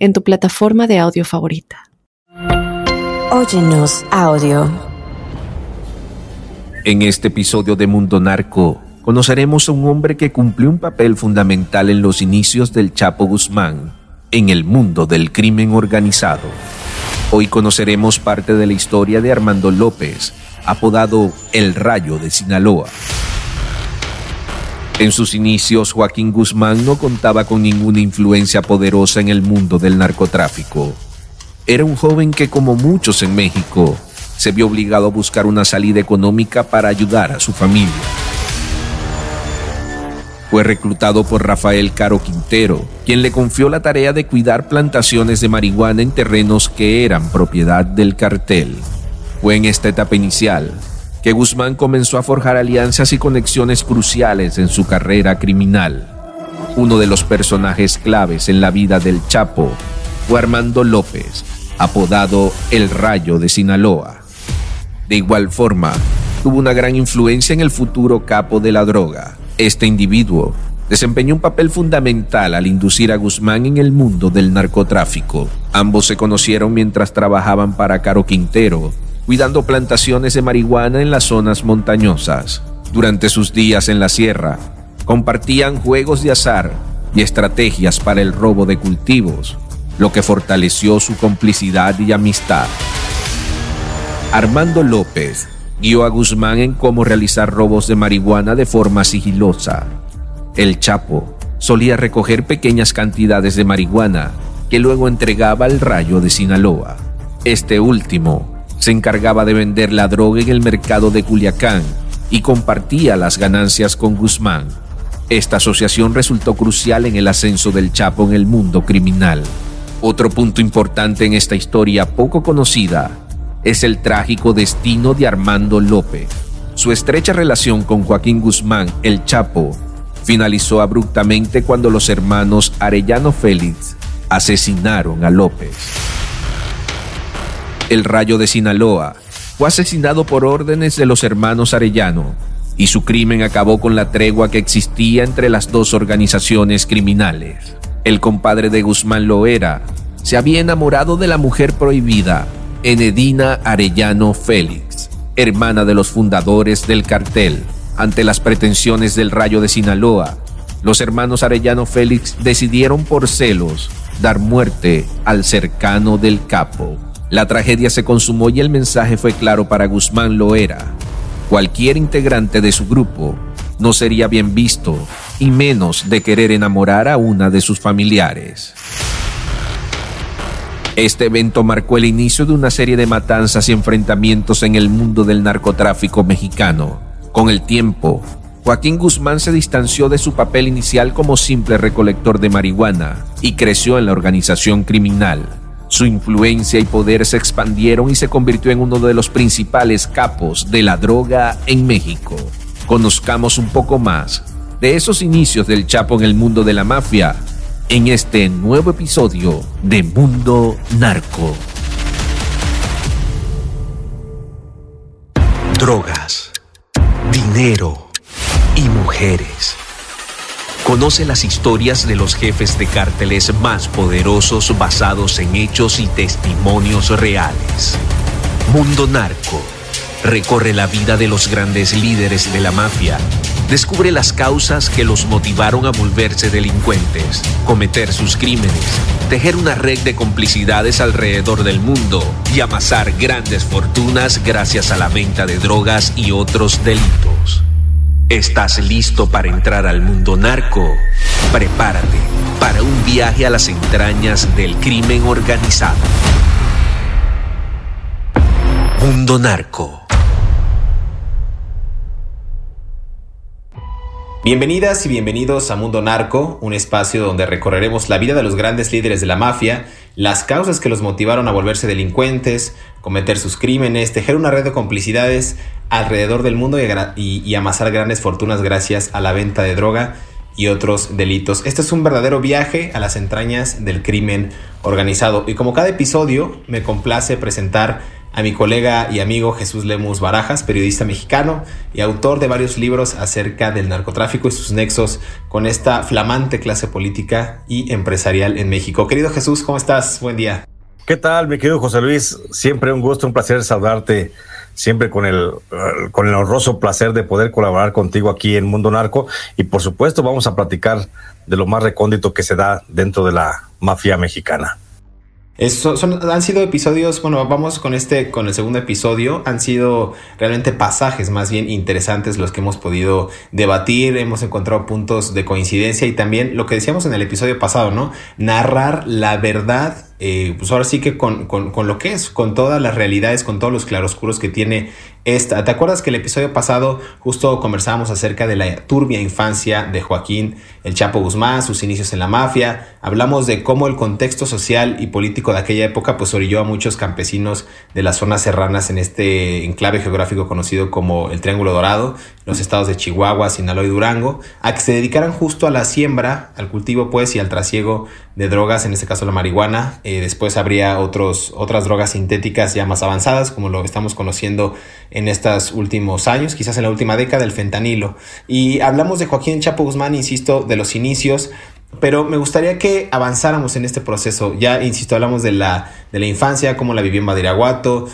en tu plataforma de audio favorita. Óyenos audio. En este episodio de Mundo Narco, conoceremos a un hombre que cumplió un papel fundamental en los inicios del Chapo Guzmán en el mundo del crimen organizado. Hoy conoceremos parte de la historia de Armando López, apodado El Rayo de Sinaloa. En sus inicios, Joaquín Guzmán no contaba con ninguna influencia poderosa en el mundo del narcotráfico. Era un joven que, como muchos en México, se vio obligado a buscar una salida económica para ayudar a su familia. Fue reclutado por Rafael Caro Quintero, quien le confió la tarea de cuidar plantaciones de marihuana en terrenos que eran propiedad del cartel. Fue en esta etapa inicial que Guzmán comenzó a forjar alianzas y conexiones cruciales en su carrera criminal. Uno de los personajes claves en la vida del Chapo fue Armando López, apodado El Rayo de Sinaloa. De igual forma, tuvo una gran influencia en el futuro capo de la droga. Este individuo desempeñó un papel fundamental al inducir a Guzmán en el mundo del narcotráfico. Ambos se conocieron mientras trabajaban para Caro Quintero cuidando plantaciones de marihuana en las zonas montañosas. Durante sus días en la sierra, compartían juegos de azar y estrategias para el robo de cultivos, lo que fortaleció su complicidad y amistad. Armando López guió a Guzmán en cómo realizar robos de marihuana de forma sigilosa. El Chapo solía recoger pequeñas cantidades de marihuana que luego entregaba al rayo de Sinaloa. Este último se encargaba de vender la droga en el mercado de Culiacán y compartía las ganancias con Guzmán. Esta asociación resultó crucial en el ascenso del Chapo en el mundo criminal. Otro punto importante en esta historia poco conocida es el trágico destino de Armando López. Su estrecha relación con Joaquín Guzmán, el Chapo, finalizó abruptamente cuando los hermanos Arellano Félix asesinaron a López el Rayo de Sinaloa, fue asesinado por órdenes de los hermanos Arellano y su crimen acabó con la tregua que existía entre las dos organizaciones criminales. El compadre de Guzmán Loera se había enamorado de la mujer prohibida, Enedina Arellano Félix, hermana de los fundadores del cartel. Ante las pretensiones del Rayo de Sinaloa, los hermanos Arellano Félix decidieron por celos dar muerte al cercano del capo. La tragedia se consumó y el mensaje fue claro para Guzmán Loera. Cualquier integrante de su grupo no sería bien visto, y menos de querer enamorar a una de sus familiares. Este evento marcó el inicio de una serie de matanzas y enfrentamientos en el mundo del narcotráfico mexicano. Con el tiempo, Joaquín Guzmán se distanció de su papel inicial como simple recolector de marihuana y creció en la organización criminal. Su influencia y poder se expandieron y se convirtió en uno de los principales capos de la droga en México. Conozcamos un poco más de esos inicios del Chapo en el mundo de la mafia en este nuevo episodio de Mundo Narco. Drogas, dinero y mujeres Conoce las historias de los jefes de cárteles más poderosos basados en hechos y testimonios reales. Mundo Narco. Recorre la vida de los grandes líderes de la mafia. Descubre las causas que los motivaron a volverse delincuentes, cometer sus crímenes, tejer una red de complicidades alrededor del mundo y amasar grandes fortunas gracias a la venta de drogas y otros delitos. ¿Estás listo para entrar al mundo narco? Prepárate para un viaje a las entrañas del crimen organizado. Mundo Narco. Bienvenidas y bienvenidos a Mundo Narco, un espacio donde recorreremos la vida de los grandes líderes de la mafia las causas que los motivaron a volverse delincuentes, cometer sus crímenes, tejer una red de complicidades alrededor del mundo y, amasar grandes fortunas gracias a la venta de droga y otros delitos. Este es un verdadero viaje a las entrañas del crimen organizado y como cada episodio me complace presentar a mi colega y amigo Jesús Lemus Barajas, periodista mexicano y autor de varios libros acerca del narcotráfico y sus nexos con esta flamante clase política y empresarial en México. Querido Jesús, ¿cómo estás? Buen día. ¿Qué tal, mi querido José Luis? Siempre un gusto, un placer saludarte, siempre con el, con el honroso placer de poder colaborar contigo aquí en Mundo Narco y por supuesto vamos a platicar de lo más recóndito que se da dentro de la mafia mexicana son, han sido episodios, bueno, vamos con este, con el segundo episodio, han sido realmente pasajes más bien interesantes los que hemos podido debatir, hemos encontrado puntos de coincidencia y también lo que decíamos en el episodio pasado, ¿no? Narrar la verdad eh, pues ahora sí que con, con, lo que es, con todas las realidades, con todos los claroscuros que tiene esta. ¿Te acuerdas que el episodio pasado justo conversábamos acerca de la turbia infancia de Joaquín El Chapo Guzmán, sus inicios en la mafia? Hablamos de cómo el contexto social y político de aquella época pues orilló a muchos campesinos de las zonas serranas en este enclave geográfico conocido como el Triángulo Dorado, los estados de Chihuahua, Sinaloa y Durango, a que se dedicaran justo a la siembra, al cultivo pues y al trasiego de drogas, en este caso la marihuana. Eh, después habría otros, otras drogas sintéticas ya más avanzadas, como lo estamos conociendo en estos últimos años, quizás en la última década, el fentanilo. Y hablamos de Joaquín Chapo Guzmán, insisto, de los inicios, pero me gustaría que avanzáramos en este proceso. Ya, insisto, hablamos de la, de la infancia, cómo la vivió en Badiraguato,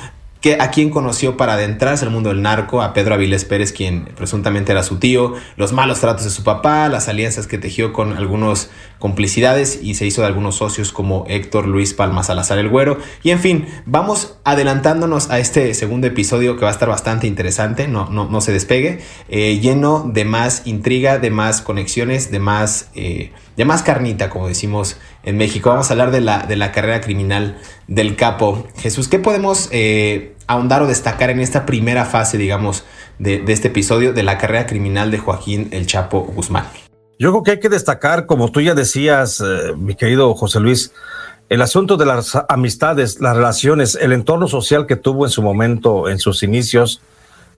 a quién conoció para adentrarse al mundo del narco, a Pedro Avilés Pérez, quien presuntamente era su tío, los malos tratos de su papá, las alianzas que tejió con algunos complicidades y se hizo de algunos socios como Héctor Luis Palma Salazar el Güero. Y en fin, vamos adelantándonos a este segundo episodio que va a estar bastante interesante, no, no, no se despegue, eh, lleno de más intriga, de más conexiones, de más, eh, de más carnita, como decimos en México. Vamos a hablar de la, de la carrera criminal del capo. Jesús, ¿qué podemos... Eh, ahondar o destacar en esta primera fase, digamos, de, este episodio de la carrera criminal de Joaquín El Chapo Guzmán? Yo creo que hay que destacar, como tú ya decías, eh, mi querido José Luis, el asunto de las amistades, las relaciones, el entorno social que tuvo en su momento, en sus inicios.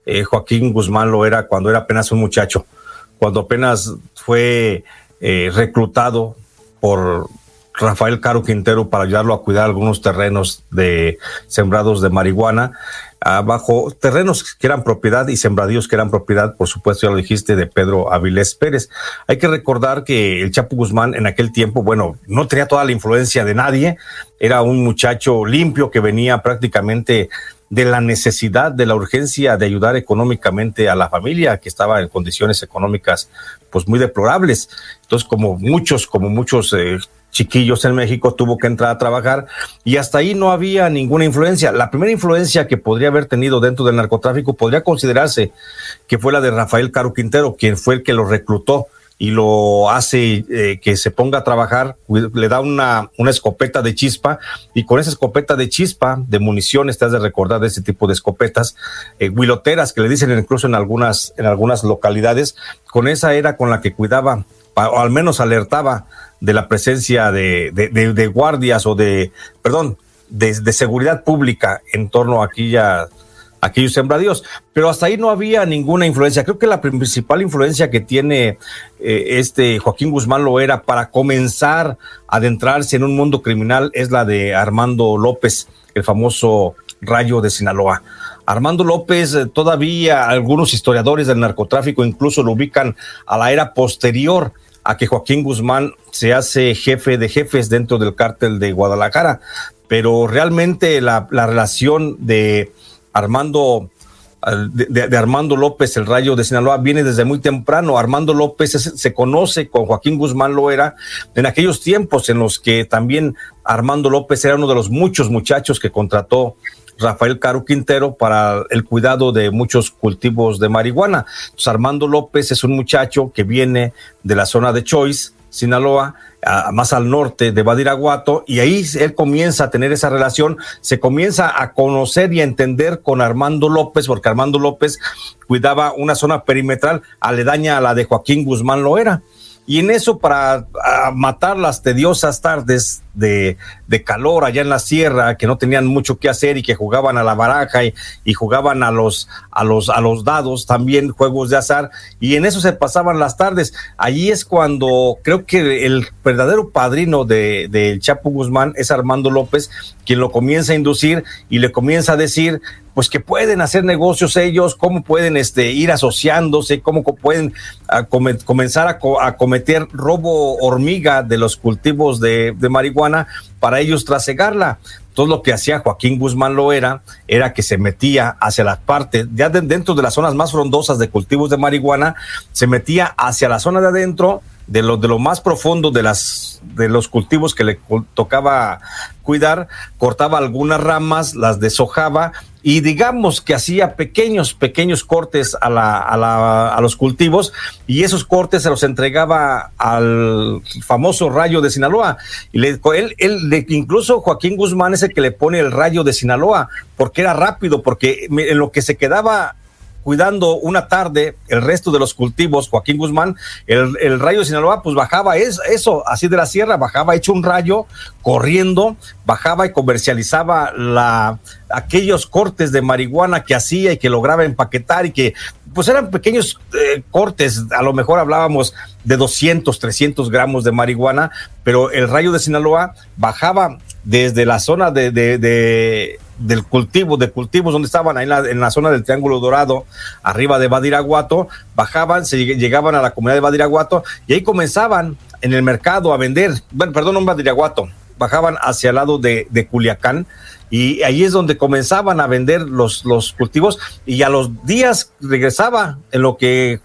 Eh, Joaquín Guzmán lo era cuando era apenas un muchacho, cuando apenas fue eh, reclutado por Rafael Caro Quintero para ayudarlo a cuidar algunos terrenos de sembrados de marihuana, bajo terrenos que eran propiedad y sembradíos que eran propiedad, por supuesto, ya lo dijiste, de Pedro Avilés Pérez. Hay que recordar que el Chapo Guzmán en aquel tiempo, bueno, no tenía toda la influencia de nadie, era un muchacho limpio que venía prácticamente de la necesidad, de la urgencia de ayudar económicamente a la familia que estaba en condiciones económicas pues muy deplorables. Entonces, como muchos, como muchos eh, chiquillos en México, tuvo que entrar a trabajar y hasta ahí no había ninguna influencia. La primera influencia que podría haber tenido dentro del narcotráfico podría considerarse que fue la de Rafael Caro Quintero, quien fue el que lo reclutó y lo hace eh, que se ponga a trabajar, le da una, una escopeta de chispa y con esa escopeta de chispa, de municiones, te has de recordar de ese tipo de escopetas, eh, huiloteras que le dicen incluso en algunas, en algunas localidades, con esa era con la que cuidaba o al menos alertaba de la presencia de, de, guardias o de, perdón, de, seguridad pública en torno a aquella, aquellos sembradíos. Pero hasta ahí no había ninguna influencia. Creo que la principal influencia que tiene eh, este Joaquín Guzmán lo era para comenzar a adentrarse en un mundo criminal es la de Armando López, el famoso Rayo de Sinaloa. Armando López, eh, todavía algunos historiadores del narcotráfico incluso lo ubican a la era posterior a que Joaquín Guzmán se hace jefe de jefes dentro del cártel de Guadalajara, pero realmente la, relación de Armando de, Armando López, el rayo de Sinaloa, viene desde muy temprano. Armando López se conoce con Joaquín Guzmán Loera en aquellos tiempos en los que también Armando López era uno de los muchos muchachos que contrató Rafael Caro Quintero para el cuidado de muchos cultivos de marihuana. Armando López es un muchacho que viene de la zona de Choice, Sinaloa, más al norte de Badiraguato, y ahí él comienza a tener esa relación, se comienza a conocer y a entender con Armando López, porque Armando López cuidaba una zona perimetral aledaña a la de Joaquín Guzmán Loera Y en eso, para matar las tediosas tardes de, de, calor allá en la sierra, que no tenían mucho que hacer y que jugaban a la baraja y, jugaban a los, a, los, a los dados, también juegos de azar, y en eso se pasaban las tardes. Allí es cuando creo que el verdadero padrino del de, de Chapo Guzmán es Armando López, quien lo comienza a inducir y le comienza a decir pues que pueden hacer negocios ellos, cómo pueden este, ir asociándose, cómo pueden a, comenzar a, cometer robo hormiga de los cultivos de, de marihuana para ellos trasegarla. Todo lo que hacía Joaquín Guzmán lo era, era que se metía hacia las partes, ya de, dentro de las zonas más frondosas de cultivos de marihuana, se metía hacia la zona de adentro, de lo, de más profundo de las de los cultivos que le tocaba cuidar, cortaba algunas ramas, las deshojaba y digamos que hacía pequeños, pequeños cortes a, la, a, la, a los cultivos y esos cortes se los entregaba al famoso rayo de Sinaloa. Y le, él, él, incluso Joaquín Guzmán es el que le pone el rayo de Sinaloa, porque era rápido, porque en lo que se quedaba cuidando una tarde el resto de los cultivos, Joaquín Guzmán, el, rayo de Sinaloa, pues bajaba es, eso, así de la sierra, bajaba hecho un rayo, corriendo, bajaba y comercializaba la, aquellos cortes de marihuana que hacía y que lograba empaquetar y que pues eran pequeños eh, cortes, a lo mejor hablábamos de 200, 300 gramos de marihuana, pero el rayo de Sinaloa bajaba desde la zona de del cultivo, de cultivos donde estaban ahí en la, en la, zona del Triángulo Dorado, arriba de Badiraguato, bajaban, se llegaban a la comunidad de Badiraguato y ahí comenzaban en el mercado a vender, bueno, perdón, no Badiraguato, bajaban hacia el lado de, de Culiacán y ahí es donde comenzaban a vender los, los cultivos y a los días regresaba en lo que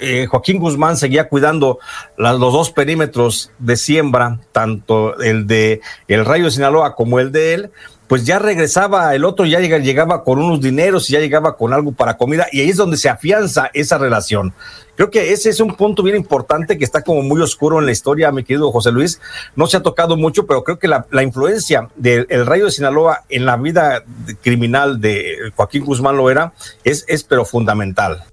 eh, Joaquín Guzmán seguía cuidando los dos perímetros de siembra, tanto el de el Rayo de Sinaloa como el de él, pues ya regresaba el otro, ya llegaba, con unos dineros y ya llegaba con algo para comida y ahí es donde se afianza esa relación. Creo que ese es un punto bien importante que está como muy oscuro en la historia, mi querido José Luis. No se ha tocado mucho, pero creo que la, influencia del Rayo de Sinaloa en la vida criminal de Joaquín Guzmán Loera es, es pero fundamental.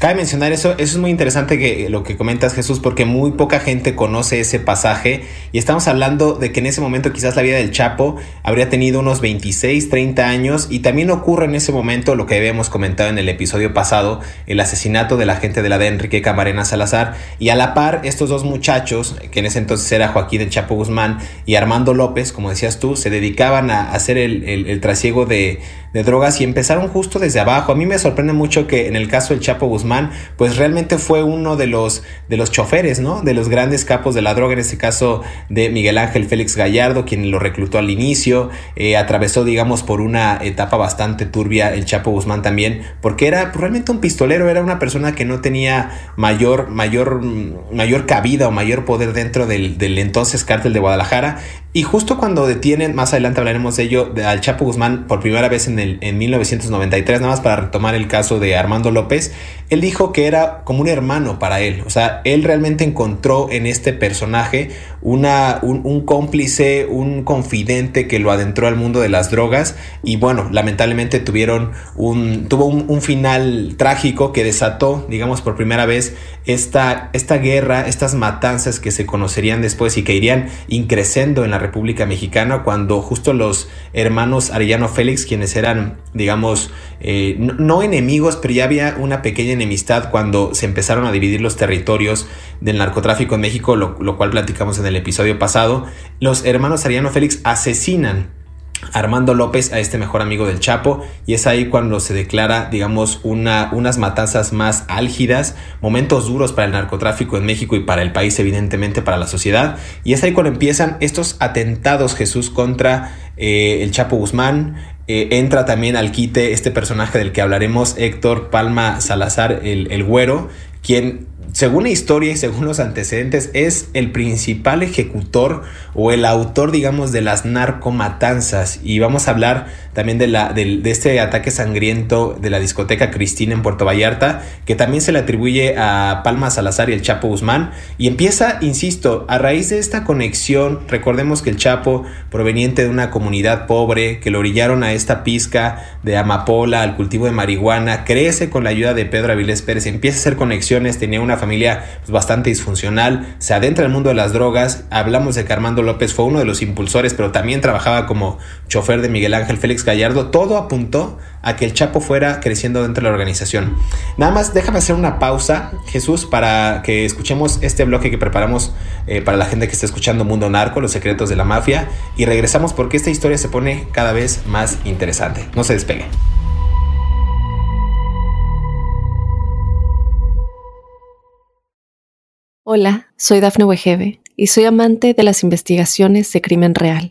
Cabe mencionar eso, eso es muy interesante que lo que comentas Jesús, porque muy poca gente conoce ese pasaje y estamos hablando de que en ese momento quizás la vida del Chapo habría tenido unos 26, 30 años y también ocurre en ese momento lo que habíamos comentado en el episodio pasado, el asesinato de la gente de la de Enrique Camarena Salazar y a la par estos dos muchachos, que en ese entonces era Joaquín el Chapo Guzmán y Armando López, como decías tú, se dedicaban a hacer el, el trasiego de, de drogas y empezaron justo desde abajo. A mí me sorprende mucho que en el caso del Chapo Guzmán, pues realmente fue uno de los, de los choferes, ¿no? De los grandes capos de la droga, en este caso de Miguel Ángel Félix Gallardo, quien lo reclutó al inicio, eh, atravesó, digamos, por una etapa bastante turbia el Chapo Guzmán también, porque era realmente un pistolero, era una persona que no tenía mayor, mayor, mayor cabida o mayor poder dentro del, del entonces cártel de Guadalajara. Y justo cuando detienen, más adelante hablaremos de ello, de, al Chapo Guzmán por primera vez en, el, en 1993, nada más para retomar el caso de Armando López, él dijo que era como un hermano para él. O sea, él realmente encontró en este personaje una, un, cómplice, un confidente que lo adentró al mundo de las drogas. Y bueno, lamentablemente tuvieron un, tuvo un, final trágico que desató, digamos, por primera vez esta, esta guerra, estas matanzas que se conocerían después y que irían increciendo en la República Mexicana cuando justo los hermanos Arellano Félix, quienes eran, digamos, eh, no, no, enemigos, pero ya había una pequeña enemistad cuando se empezaron a dividir los territorios del narcotráfico en México, lo, lo cual platicamos en el episodio pasado, los hermanos Arellano Félix asesinan Armando López a este mejor amigo del Chapo y es ahí cuando se declara digamos una, unas matanzas más álgidas, momentos duros para el narcotráfico en México y para el país evidentemente para la sociedad. Y es ahí cuando empiezan estos atentados Jesús contra eh, el Chapo Guzmán, eh, entra también al quite este personaje del que hablaremos, Héctor Palma Salazar, el, el güero, quien según la historia y según los antecedentes, es el principal ejecutor o el autor, digamos, de las narcomatanzas. Y vamos a hablar también de, la, de, este ataque sangriento de la discoteca Cristina en Puerto Vallarta, que también se le atribuye a Palma Salazar y el Chapo Guzmán. Y empieza, insisto, a raíz de esta conexión, recordemos que el Chapo, proveniente de una comunidad pobre, que lo orillaron a esta pizca de amapola, al cultivo de marihuana, crece con la ayuda de Pedro Avilés Pérez, empieza a hacer conexiones, tenía una familia pues, bastante disfuncional, se adentra en el mundo de las drogas, hablamos de que Armando López fue uno de los impulsores, pero también trabajaba como chofer de Miguel Ángel Félix Gallardo, todo apuntó a que el Chapo fuera creciendo dentro de la organización. Nada más déjame hacer una pausa, Jesús, para que escuchemos este bloque que preparamos eh, para la gente que está escuchando Mundo Narco, los secretos de la mafia, y regresamos porque esta historia se pone cada vez más interesante. No se despegue. Hola, soy Dafne Wegebe y soy amante de las investigaciones de crimen real.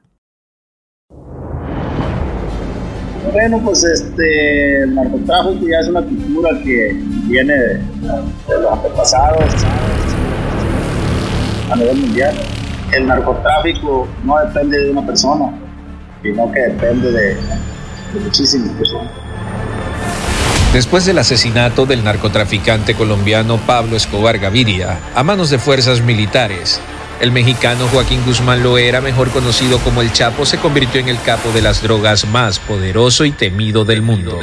Bueno, pues este, el narcotráfico ya es una cultura que viene de, los antepasados a nivel mundial. El narcotráfico no depende de una persona, sino que depende de, de muchísimas personas. Después del asesinato del narcotraficante colombiano Pablo Escobar Gaviria a manos de fuerzas militares, el mexicano Joaquín Guzmán Loera, mejor conocido como el Chapo, se convirtió en el capo de las drogas más poderoso y temido del mundo.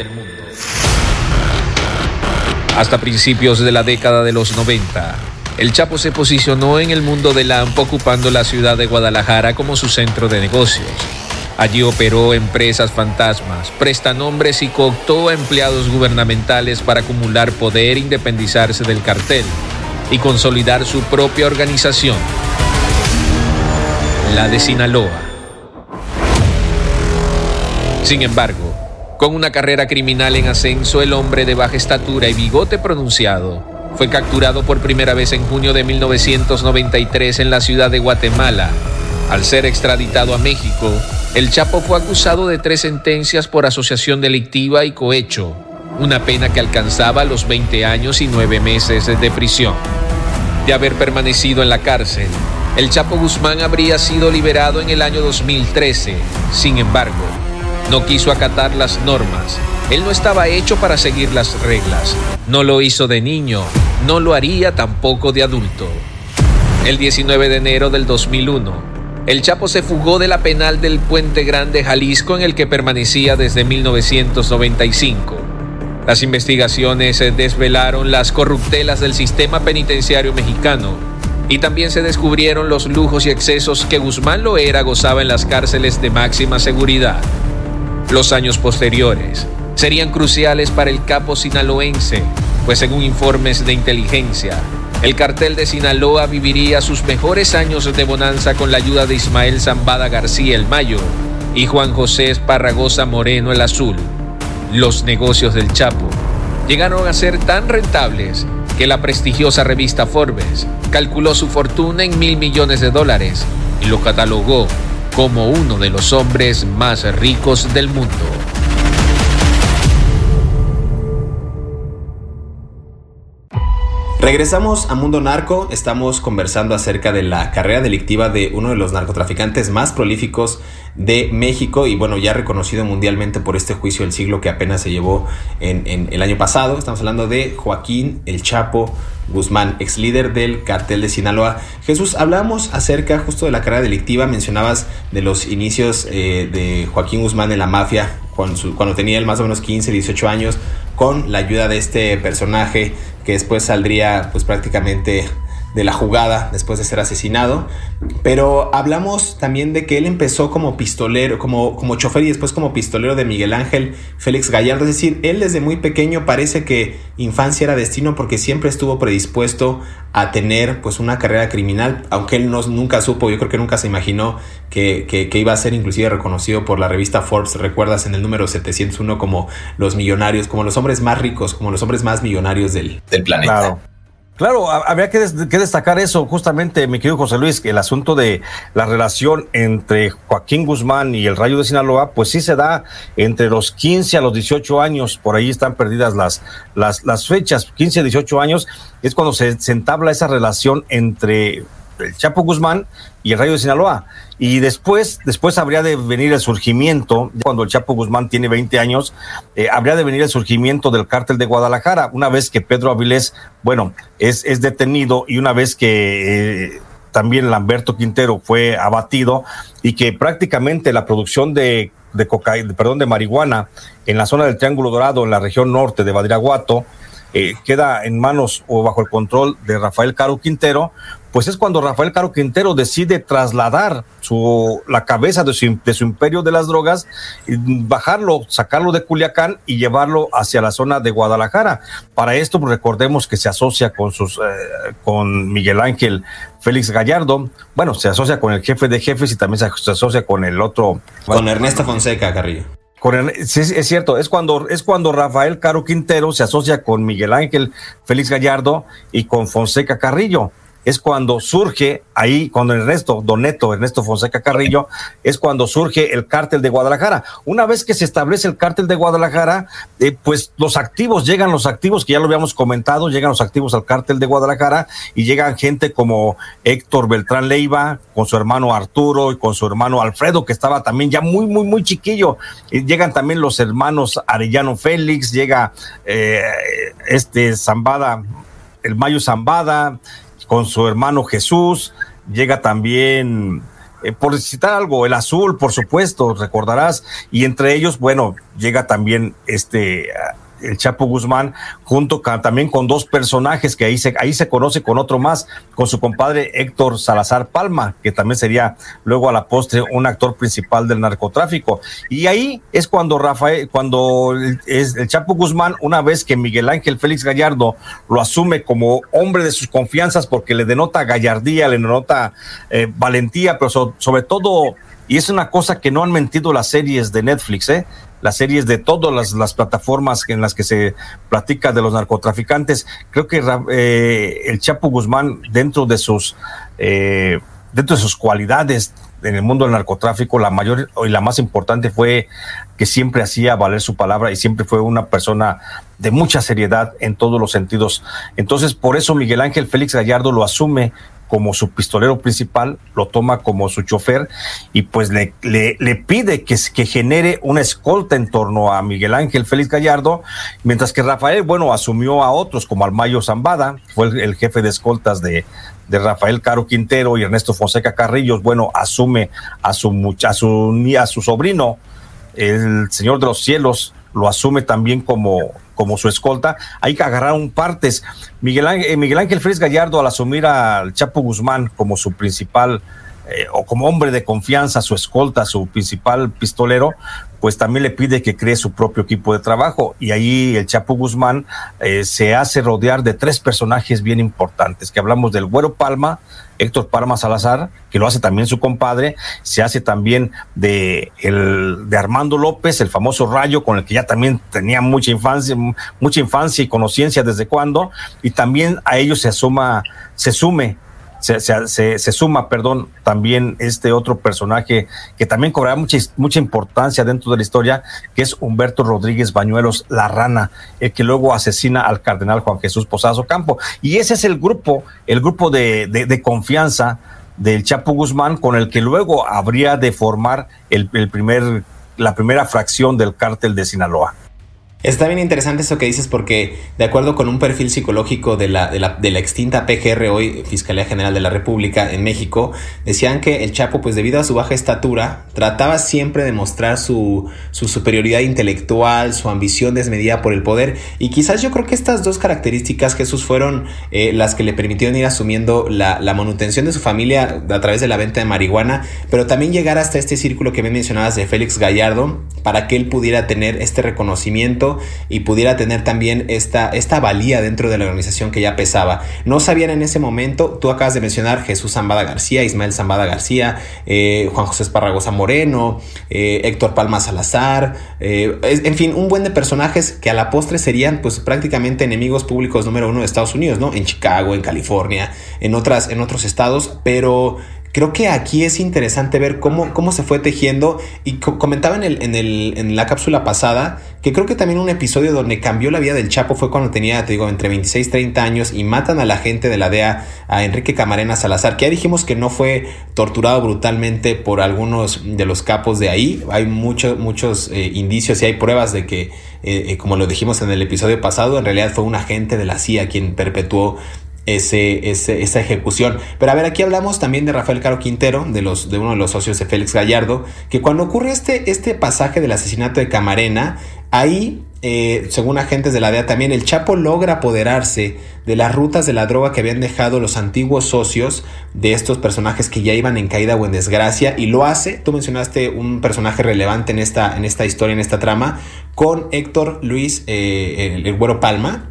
Hasta principios de la década de los 90, el Chapo se posicionó en el mundo del AMPO ocupando la ciudad de Guadalajara como su centro de negocios. Allí operó empresas fantasmas, prestanombres y cooptó a empleados gubernamentales para acumular poder independizarse del cartel y consolidar su propia organización, la de Sinaloa. Sin embargo, con una carrera criminal en ascenso, el hombre de baja estatura y bigote pronunciado fue capturado por primera vez en junio de 1993 en la ciudad de Guatemala. Al ser extraditado a México, el Chapo fue acusado de tres sentencias por asociación delictiva y cohecho, una pena que alcanzaba los 20 años y 9 meses de prisión. De haber permanecido en la cárcel, el Chapo Guzmán habría sido liberado en el año 2013. Sin embargo, no quiso acatar las normas. Él no estaba hecho para seguir las reglas. No lo hizo de niño, no lo haría tampoco de adulto. El 19 de enero del 2001, el Chapo se fugó de la penal del Puente Grande, Jalisco, en el que permanecía desde 1995. Las investigaciones desvelaron las corruptelas del sistema penitenciario mexicano y también se descubrieron los lujos y excesos que Guzmán Loera gozaba en las cárceles de máxima seguridad. Los años posteriores serían cruciales para el capo sinaloense, pues según informes de inteligencia, el cartel de Sinaloa viviría sus mejores años de bonanza con la ayuda de Ismael Zambada García el Mayo y Juan José Esparragosa Moreno el Azul los negocios del Chapo llegaron a ser tan rentables que la prestigiosa revista Forbes calculó su fortuna en mil millones de dólares y lo catalogó como uno de los hombres más ricos del mundo. Regresamos a Mundo Narco, estamos conversando acerca de la carrera delictiva de uno de los narcotraficantes más prolíficos de México y bueno, ya reconocido mundialmente por este juicio del siglo que apenas se llevó en, el año pasado. Estamos hablando de Joaquín El Chapo Guzmán, ex líder del cartel de Sinaloa. Jesús, hablamos acerca justo de la carrera delictiva, mencionabas de los inicios eh, de Joaquín Guzmán en la mafia cuando, cuando tenía él más o menos 15, 18 años, con la ayuda de este personaje que después saldría pues prácticamente de la jugada después de ser asesinado. Pero hablamos también de que él empezó como pistolero, como, como chofer y después como pistolero de Miguel Ángel Félix Gallardo. Es decir, él desde muy pequeño parece que infancia era destino porque siempre estuvo predispuesto a tener pues una carrera criminal, aunque él no, nunca supo, yo creo que nunca se imaginó que, que, iba a ser inclusive reconocido por la revista Forbes, recuerdas en el número 701 como los millonarios, como los hombres más ricos, como los hombres más millonarios del, del planeta. Habría que, destacar eso justamente, mi querido José Luis, que el asunto de la relación entre Joaquín Guzmán y el Rayo de Sinaloa, pues sí se da entre los 15 a los 18 años, por ahí están perdidas las, las, las fechas, 15 a 18 años es cuando se, se entabla esa relación entre el Chapo Guzmán y el Rayo de Sinaloa. Y después, después habría de venir el surgimiento, cuando el Chapo Guzmán tiene 20 años, eh, habría de venir el surgimiento del cártel de Guadalajara, una vez que Pedro Avilés, bueno, es, es detenido y una vez que eh, también Lamberto Quintero fue abatido y que prácticamente la producción de, de cocaína, perdón, de marihuana en la zona del Triángulo Dorado, en la región norte de Badiraguato, eh, queda en manos o bajo el control de Rafael Caro Quintero, pues es cuando Rafael Caro Quintero decide trasladar su, la cabeza de su, de su imperio de las drogas, bajarlo, sacarlo de Culiacán y llevarlo hacia la zona de Guadalajara. Para esto pues, recordemos que se asocia con, sus, eh, con Miguel Ángel Félix Gallardo, bueno, se asocia con el jefe de jefes y también se, asocia con el otro. Con Ernesto Fonseca Carrillo. sí, es cierto, es cuando, es cuando Rafael Caro Quintero se asocia con Miguel Ángel Félix Gallardo y con Fonseca Carrillo es cuando surge ahí, cuando Ernesto Doneto, Ernesto Fonseca Carrillo, es cuando surge el cártel de Guadalajara. Una vez que se establece el cártel de Guadalajara, eh, pues los activos, llegan los activos, que ya lo habíamos comentado, llegan los activos al cártel de Guadalajara y llegan gente como Héctor Beltrán Leiva, con su hermano Arturo y con su hermano Alfredo, que estaba también ya muy, muy, muy chiquillo. Y llegan también los hermanos Arellano Félix, llega eh, este Zambada, el Mayo Zambada, con su hermano Jesús, llega también, eh, por citar algo, el azul, por supuesto, recordarás, y entre ellos, bueno, llega también este el Chapo Guzmán, junto también con dos personajes que ahí se, ahí se conoce con otro más, con su compadre Héctor Salazar Palma, que también sería luego a la postre un actor principal del narcotráfico. Y ahí es cuando Rafael, cuando es el Chapo Guzmán, una vez que Miguel Ángel Félix Gallardo lo asume como hombre de sus confianzas, porque le denota gallardía, le denota eh, valentía, pero sobre todo y es una cosa que no han mentido las series de Netflix, ¿eh? las series de todas las, plataformas en las que se platica de los narcotraficantes. Creo que eh, el Chapo Guzmán, dentro de sus eh, dentro de sus cualidades en el mundo del narcotráfico, la mayor y la más importante fue que siempre hacía valer su palabra y siempre fue una persona de mucha seriedad en todos los sentidos. Entonces, por eso Miguel Ángel Félix Gallardo lo asume como su pistolero principal, lo toma como su chofer y pues le, le, pide que, que genere una escolta en torno a Miguel Ángel Félix Gallardo, mientras que Rafael, bueno, asumió a otros como Almayo Zambada, fue el, jefe de escoltas de, de Rafael Caro Quintero y Ernesto Fonseca Carrillos, bueno, asume a su, su, a su sobrino, el Señor de los Cielos, lo asume también como, como su escolta. Hay que agarrar un partes. Miguel Ángel, eh, Miguel Ángel Gallardo, al asumir al Chapo Guzmán como su principal eh, o como hombre de confianza, su escolta, su principal pistolero, pues también le pide que cree su propio equipo de trabajo. Y ahí el Chapo Guzmán eh, se hace rodear de tres personajes bien importantes, que hablamos del Güero Palma, Héctor Palma Salazar, que lo hace también su compadre, se hace también de, el, de Armando López, el famoso Rayo, con el que ya también tenía mucha infancia, mucha infancia y conociencia desde cuando, y también a ellos se asuma, se sume se, se, se, suma, perdón, también este otro personaje que también cobrará mucha, mucha importancia dentro de la historia, que es Humberto Rodríguez Bañuelos, la rana, el que luego asesina al cardenal Juan Jesús Posazo Campo. Y ese es el grupo, el grupo de, de, confianza del Chapo Guzmán, con el que luego habría de formar el, el primer, la primera fracción del cártel de Sinaloa. Está bien interesante eso que dices porque de acuerdo con un perfil psicológico de la, de la, de la extinta PGR, hoy Fiscalía General de la República en México, decían que el Chapo, pues debido a su baja estatura, trataba siempre de mostrar su, su superioridad intelectual, su ambición desmedida por el poder. Y quizás yo creo que estas dos características, Jesús, fueron eh, las que le permitieron ir asumiendo la, la manutención de su familia a través de la venta de marihuana, pero también llegar hasta este círculo que me mencionabas de Félix Gallardo para que él pudiera tener este reconocimiento y pudiera tener también esta, esta valía dentro de la organización que ya pesaba. No sabían en ese momento, tú acabas de mencionar Jesús Zambada García, Ismael Zambada García, eh, Juan José Esparragosa Moreno, eh, Héctor Palma Salazar, eh, en fin, un buen de personajes que a la postre serían pues prácticamente enemigos públicos número uno de Estados Unidos, ¿no? En Chicago, en California, en, otras, en otros estados, pero Creo que aquí es interesante ver cómo, cómo se fue tejiendo y comentaba en, el, en, el, en la cápsula pasada que creo que también un episodio donde cambió la vida del Chapo fue cuando tenía, te digo, entre 26 y 30 años y matan a la gente de la DEA, a Enrique Camarena Salazar, que ya dijimos que no fue torturado brutalmente por algunos de los capos de ahí. Hay muchos muchos eh, indicios y hay pruebas de que, eh, eh, como lo dijimos en el episodio pasado, en realidad fue un agente de la CIA quien perpetuó esa ejecución. Pero a ver, aquí hablamos también de Rafael Caro Quintero, de, los, de uno de los socios de Félix Gallardo, que cuando ocurre este, este pasaje del asesinato de Camarena, ahí, eh, según agentes de la DEA también, el Chapo logra apoderarse de las rutas de la droga que habían dejado los antiguos socios de estos personajes que ya iban en caída o en desgracia, y lo hace, tú mencionaste un personaje relevante en esta, en esta historia, en esta trama, con Héctor Luis, eh, el, el Güero Palma,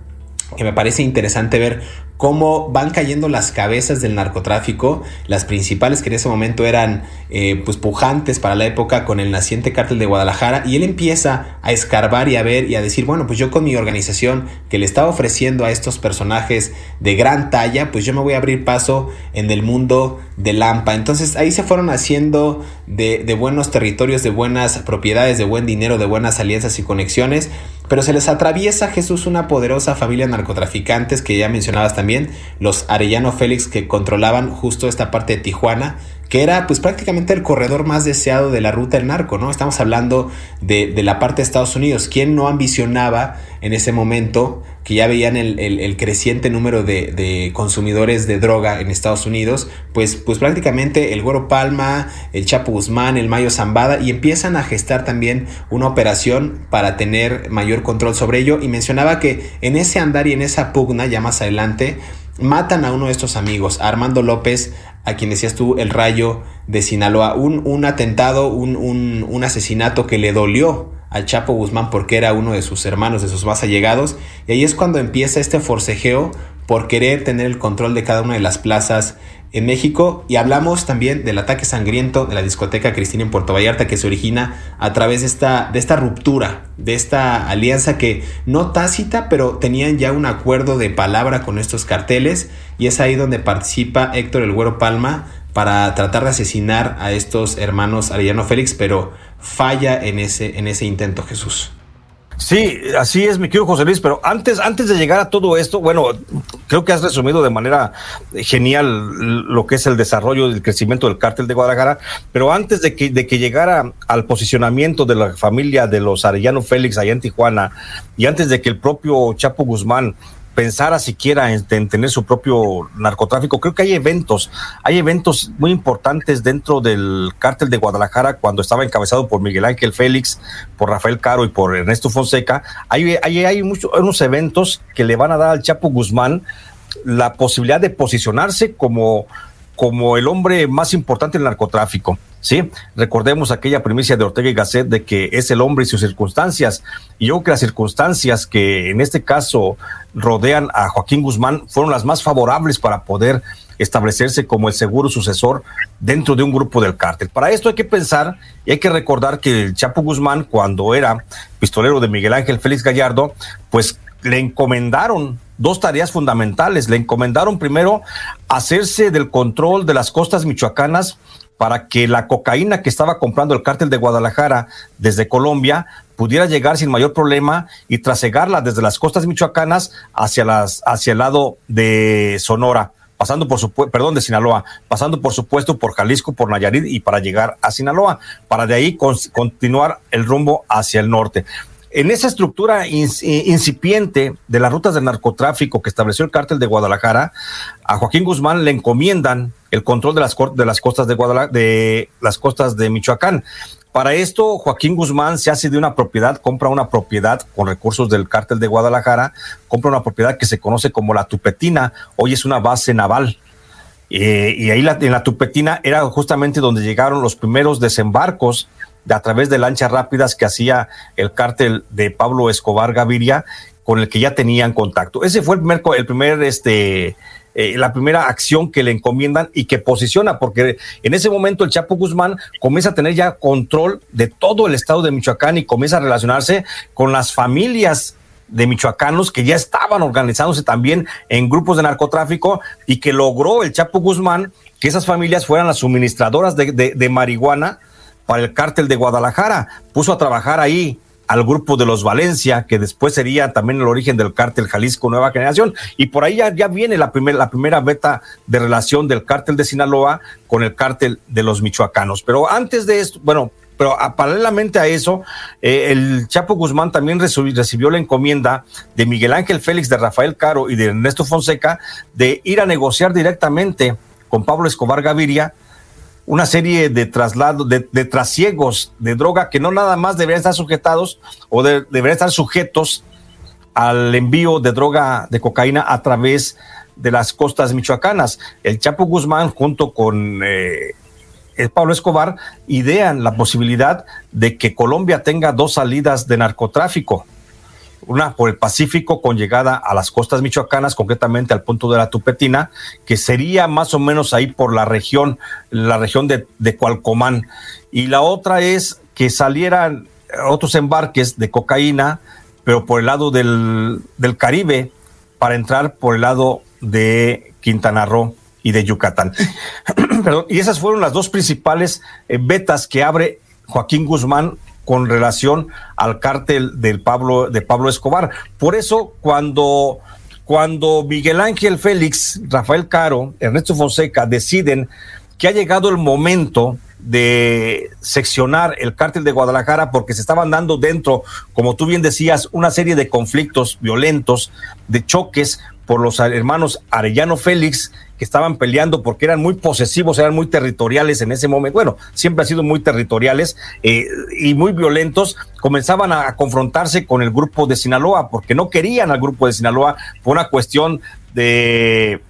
que me parece interesante ver cómo van cayendo las cabezas del narcotráfico, las principales que en ese momento eran eh, pues pujantes para la época con el naciente cártel de Guadalajara. Y él empieza a escarbar y a ver y a decir, bueno, pues yo con mi organización que le estaba ofreciendo a estos personajes de gran talla, pues yo me voy a abrir paso en el mundo de Lampa. Entonces ahí se fueron haciendo de, de buenos territorios, de buenas propiedades, de buen dinero, de buenas alianzas y conexiones, pero se les atraviesa Jesús una poderosa familia de narcotraficantes que ya mencionabas también los Arellano Félix que controlaban justo esta parte de Tijuana, que era pues prácticamente el corredor más deseado de la ruta del narco, ¿no? Estamos hablando de, la parte de Estados Unidos. ¿Quién no ambicionaba en ese momento que ya veían el, creciente número de, consumidores de droga en Estados Unidos? Pues, pues prácticamente el Güero Palma, el Chapo Guzmán, el Mayo Zambada y empiezan a gestar también una operación para tener mayor control sobre ello. Y mencionaba que en ese andar y en esa pugna, ya más adelante, matan a uno de estos amigos, Armando López, a quien decías tú, el rayo de Sinaloa, un, un atentado, un, un, un, asesinato que le dolió al Chapo Guzmán porque era uno de sus hermanos, de sus más allegados, y ahí es cuando empieza este forcejeo por querer tener el control de cada una de las plazas en México y hablamos también del ataque sangriento de la discoteca Cristina en Puerto Vallarta que se origina a través de esta, de esta ruptura, de esta alianza que no tácita, pero tenían ya un acuerdo de palabra con estos carteles y es ahí donde participa Héctor El Güero Palma para tratar de asesinar a estos hermanos Arellano Félix, pero falla en ese, en ese intento Jesús. Sí, así es, mi querido José Luis, pero antes, antes de llegar a todo esto, bueno, creo que has resumido de manera genial lo que es el desarrollo y el crecimiento del cártel de Guadalajara, pero antes de que, de que llegara al posicionamiento de la familia de los Arellano Félix allá en Tijuana, y antes de que el propio Chapo Guzmán pensara siquiera en, tener su propio narcotráfico. Creo que hay eventos, hay eventos muy importantes dentro del cártel de Guadalajara cuando estaba encabezado por Miguel Ángel Félix, por Rafael Caro y por Ernesto Fonseca. Hay, hay, hay muchos, unos eventos que le van a dar al Chapo Guzmán la posibilidad de posicionarse como, como el hombre más importante del narcotráfico. Sí, recordemos aquella primicia de Ortega y Gasset de que es el hombre y sus circunstancias. Y yo creo que las circunstancias que en este caso rodean a Joaquín Guzmán fueron las más favorables para poder establecerse como el seguro sucesor dentro de un grupo del cártel. Para esto hay que pensar y hay que recordar que el Chapo Guzmán, cuando era pistolero de Miguel Ángel Félix Gallardo, pues le encomendaron dos tareas fundamentales. Le encomendaron primero hacerse del control de las costas michoacanas para que la cocaína que estaba comprando el cártel de Guadalajara desde Colombia pudiera llegar sin mayor problema y trasegarla desde las costas michoacanas hacia las hacia el lado de Sonora, pasando por su perdón de Sinaloa, pasando por supuesto por Jalisco, por Nayarit y para llegar a Sinaloa, para de ahí continuar el rumbo hacia el norte. En esa estructura incipiente de las rutas de narcotráfico que estableció el cártel de Guadalajara, a Joaquín Guzmán le encomiendan el control de las, de las costas de Guadalajara, de las costas de Michoacán. Para esto, Joaquín Guzmán se hace de una propiedad, compra una propiedad con recursos del cártel de Guadalajara, compra una propiedad que se conoce como la Tupetina, hoy es una base naval. Eh, y ahí en la Tupetina era justamente donde llegaron los primeros desembarcos de, a través de lanchas rápidas que hacía el cártel de Pablo Escobar Gaviria, con el que ya tenían contacto. Ese fue el primer, el primer este, eh, la primera acción que le encomiendan y que posiciona, porque en ese momento el Chapo Guzmán comienza a tener ya control de todo el estado de Michoacán y comienza a relacionarse con las familias de michoacanos que ya estaban organizándose también en grupos de narcotráfico y que logró el Chapo Guzmán que esas familias fueran las suministradoras de marihuana para el cártel de Guadalajara. Puso a trabajar ahí al grupo de los Valencia, que después sería también el origen del cártel Jalisco Nueva Generación. Y por ahí ya, viene la, primera la primera beta de relación del cártel de Sinaloa con el cártel de los michoacanos. Pero antes de esto, bueno, pero paralelamente a eso, eh, el Chapo Guzmán también recibió la encomienda de Miguel Ángel Félix, de Rafael Caro y de Ernesto Fonseca de ir a negociar directamente con Pablo Escobar Gaviria una serie de traslados, de, trasiegos de droga que no nada más deberían estar sujetados o deberían estar sujetos al envío de droga de cocaína a través de las costas michoacanas. El Chapo Guzmán junto con eh, el Pablo Escobar idean la posibilidad de que Colombia tenga dos salidas de narcotráfico una por el Pacífico con llegada a las costas michoacanas, concretamente al punto de la Tupetina, que sería más o menos ahí por la región, la región de, de Cualcomán. Y la otra es que salieran otros embarques de cocaína, pero por el lado del, del Caribe, para entrar por el lado de Quintana Roo y de Yucatán. y esas fueron las dos principales eh, vetas que abre Joaquín Guzmán con relación al cártel del Pablo, de Pablo Escobar. Por eso, cuando, cuando Miguel Ángel Félix, Rafael Caro, Ernesto Fonseca deciden que ha llegado el momento de seccionar el cártel de Guadalajara porque se estaban dando dentro, como tú bien decías, una serie de conflictos violentos, de choques por los hermanos Arellano Félix que estaban peleando porque eran muy posesivos, eran muy territoriales en ese momento. Bueno, siempre han sido muy territoriales eh, y muy violentos. Comenzaban a, confrontarse con el grupo de Sinaloa porque no querían al grupo de Sinaloa por una cuestión de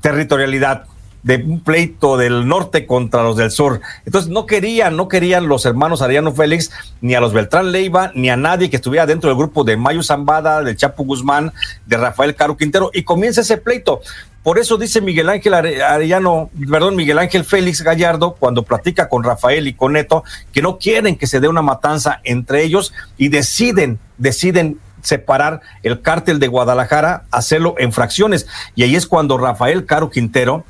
territorialidad de un pleito del norte contra los del sur. Entonces no querían, no querían los hermanos Ariano Félix, ni a los Beltrán Leiva, ni a nadie que estuviera dentro del grupo de Mayo Zambada, del Chapo Guzmán, de Rafael Caro Quintero, y comienza ese pleito. Por eso dice Miguel Ángel Arellano, perdón, Miguel Ángel Félix Gallardo, cuando platica con Rafael y con Neto, que no quieren que se dé una matanza entre ellos y deciden, deciden separar el cártel de Guadalajara, hacerlo en fracciones. Y ahí es cuando Rafael Caro Quintero,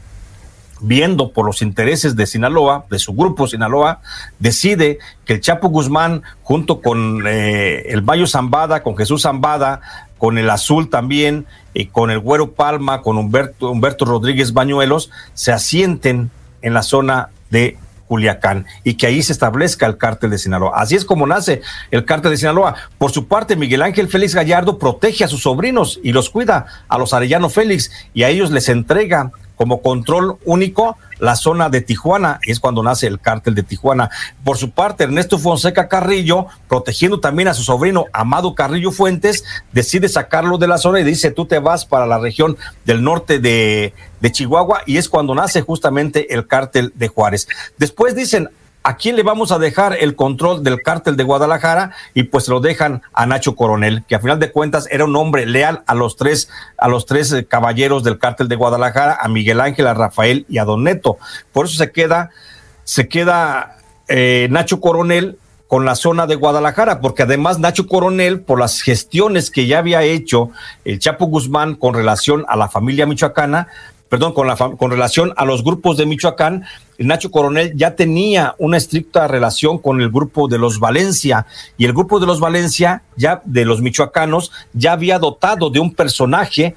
viendo por los intereses de Sinaloa, de su grupo Sinaloa, decide que el Chapo Guzmán, junto con eh, el Bayo Zambada, con Jesús Zambada, con el Azul también, y con el Güero Palma, con Humberto, Humberto Rodríguez Bañuelos, se asienten en la zona de Culiacán y que ahí se establezca el cártel de Sinaloa. Así es como nace el cártel de Sinaloa. Por su parte, Miguel Ángel Félix Gallardo protege a sus sobrinos y los cuida, a los Arellano Félix, y a ellos les entrega como control único la zona de Tijuana, es cuando nace el cártel de Tijuana. Por su parte, Ernesto Fonseca Carrillo, protegiendo también a su sobrino Amado Carrillo Fuentes, decide sacarlo de la zona y dice, tú te vas para la región del norte de, de Chihuahua, y es cuando nace justamente el cártel de Juárez. Después dicen, ¿A quién le vamos a dejar el control del cártel de Guadalajara? Y pues lo dejan a Nacho Coronel, que a final de cuentas era un hombre leal a los tres, a los tres eh, caballeros del cártel de Guadalajara, a Miguel Ángel, a Rafael y a Don Neto. Por eso se queda, se queda eh, Nacho Coronel con la zona de Guadalajara, porque además Nacho Coronel, por las gestiones que ya había hecho el Chapo Guzmán con relación a la familia michoacana, perdón, con, la, con relación a los grupos de Michoacán, Nacho Coronel ya tenía una estricta relación con el grupo de los Valencia y el grupo de los Valencia, ya de los michoacanos, ya había dotado de un personaje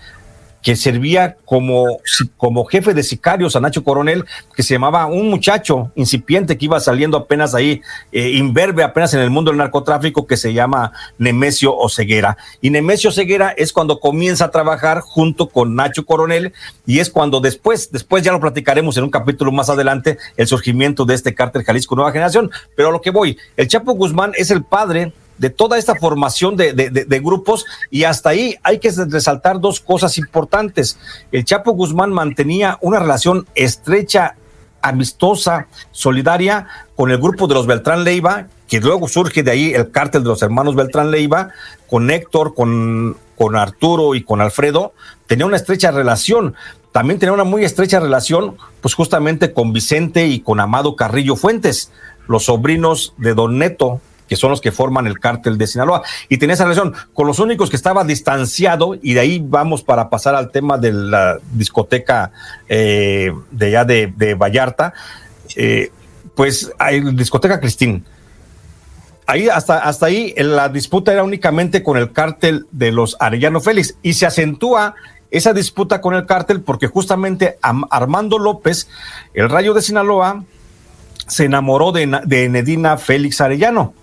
que servía como, como jefe de sicarios a Nacho Coronel, que se llamaba un muchacho incipiente que iba saliendo apenas ahí, eh, imberbe apenas en el mundo del narcotráfico, que se llama Nemesio Oseguera. Y Nemesio Oseguera es cuando comienza a trabajar junto con Nacho Coronel y es cuando después, después ya lo platicaremos en un capítulo más adelante, el surgimiento de este cártel Jalisco Nueva Generación. Pero a lo que voy, el Chapo Guzmán es el padre de toda esta formación de, de, grupos y hasta ahí hay que resaltar dos cosas importantes. El Chapo Guzmán mantenía una relación estrecha, amistosa, solidaria con el grupo de los Beltrán Leiva, que luego surge de ahí el cártel de los hermanos Beltrán Leiva, con Héctor, con, con Arturo y con Alfredo, tenía una estrecha relación. También tenía una muy estrecha relación, pues justamente con Vicente y con Amado Carrillo Fuentes, los sobrinos de Don Neto, que son los que forman el cártel de Sinaloa. Y tenía esa relación con los únicos que estaba distanciado, y de ahí vamos para pasar al tema de la discoteca eh, de allá de, Vallarta, eh, pues hay discoteca Cristín. Ahí hasta, hasta ahí la disputa era únicamente con el cártel de los Arellano Félix y se acentúa esa disputa con el cártel porque justamente Armando López, el rayo de Sinaloa, se enamoró de, de Nedina Félix Arellano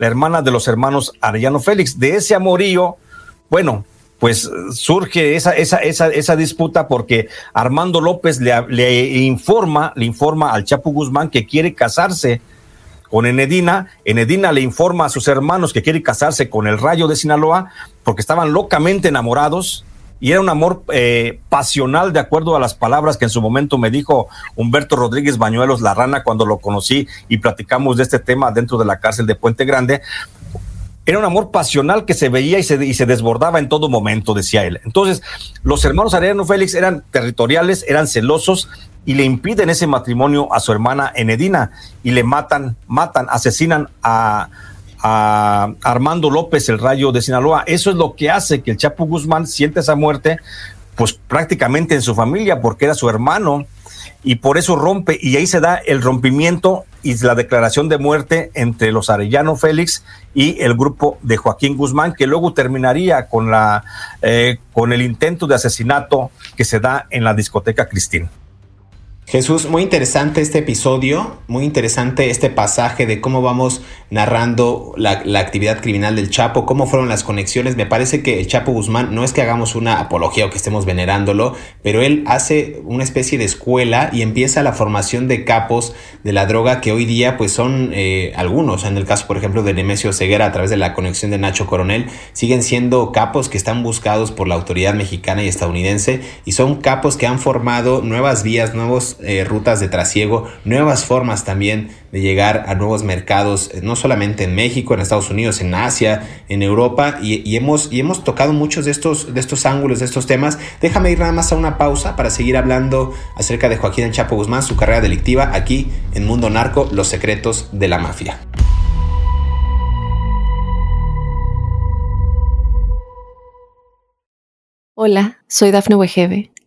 la hermana de los hermanos Arellano Félix. De ese amorío, bueno, pues surge esa, esa, esa, esa disputa porque Armando López le, le, informa, le informa al Chapo Guzmán que quiere casarse con Enedina. Enedina le informa a sus hermanos que quiere casarse con el Rayo de Sinaloa porque estaban locamente enamorados y era un amor eh, pasional, de acuerdo a las palabras que en su momento me dijo Humberto Rodríguez Bañuelos La Rana cuando lo conocí y platicamos de este tema dentro de la cárcel de Puente Grande. Era un amor pasional que se veía y se, y se desbordaba en todo momento, decía él. Entonces, los hermanos Arellano Félix eran territoriales, eran celosos y le impiden ese matrimonio a su hermana Enedina y le matan, matan, asesinan a, a Armando López, el rayo de Sinaloa. Eso es lo que hace que el Chapo Guzmán siente esa muerte, pues prácticamente en su familia, porque era su hermano, y por eso rompe, y ahí se da el rompimiento y la declaración de muerte entre los Arellano Félix y el grupo de Joaquín Guzmán, que luego terminaría con, la, eh, con el intento de asesinato que se da en la discoteca Cristín. Jesús, muy interesante este episodio, muy interesante este pasaje de cómo vamos narrando la, actividad criminal del Chapo, cómo fueron las conexiones. Me parece que el Chapo Guzmán no es que hagamos una apología o que estemos venerándolo, pero él hace una especie de escuela y empieza la formación de capos de la droga que hoy día pues son eh, algunos, en el caso por ejemplo de Nemesio Ceguera a través de la conexión de Nacho Coronel, siguen siendo capos que están buscados por la autoridad mexicana y estadounidense y son capos que han formado nuevas vías, nuevos eh, rutas de trasiego, nuevas formas también de llegar a nuevos mercados, eh, no solamente en México, en Estados Unidos, en Asia, en Europa, y, hemos, y hemos tocado muchos de estos, de estos ángulos, de estos temas. Déjame ir nada más a una pausa para seguir hablando acerca de Joaquín El Chapo Guzmán, su carrera delictiva aquí en Mundo Narco, los secretos de la mafia. Hola, soy Dafne Wegebe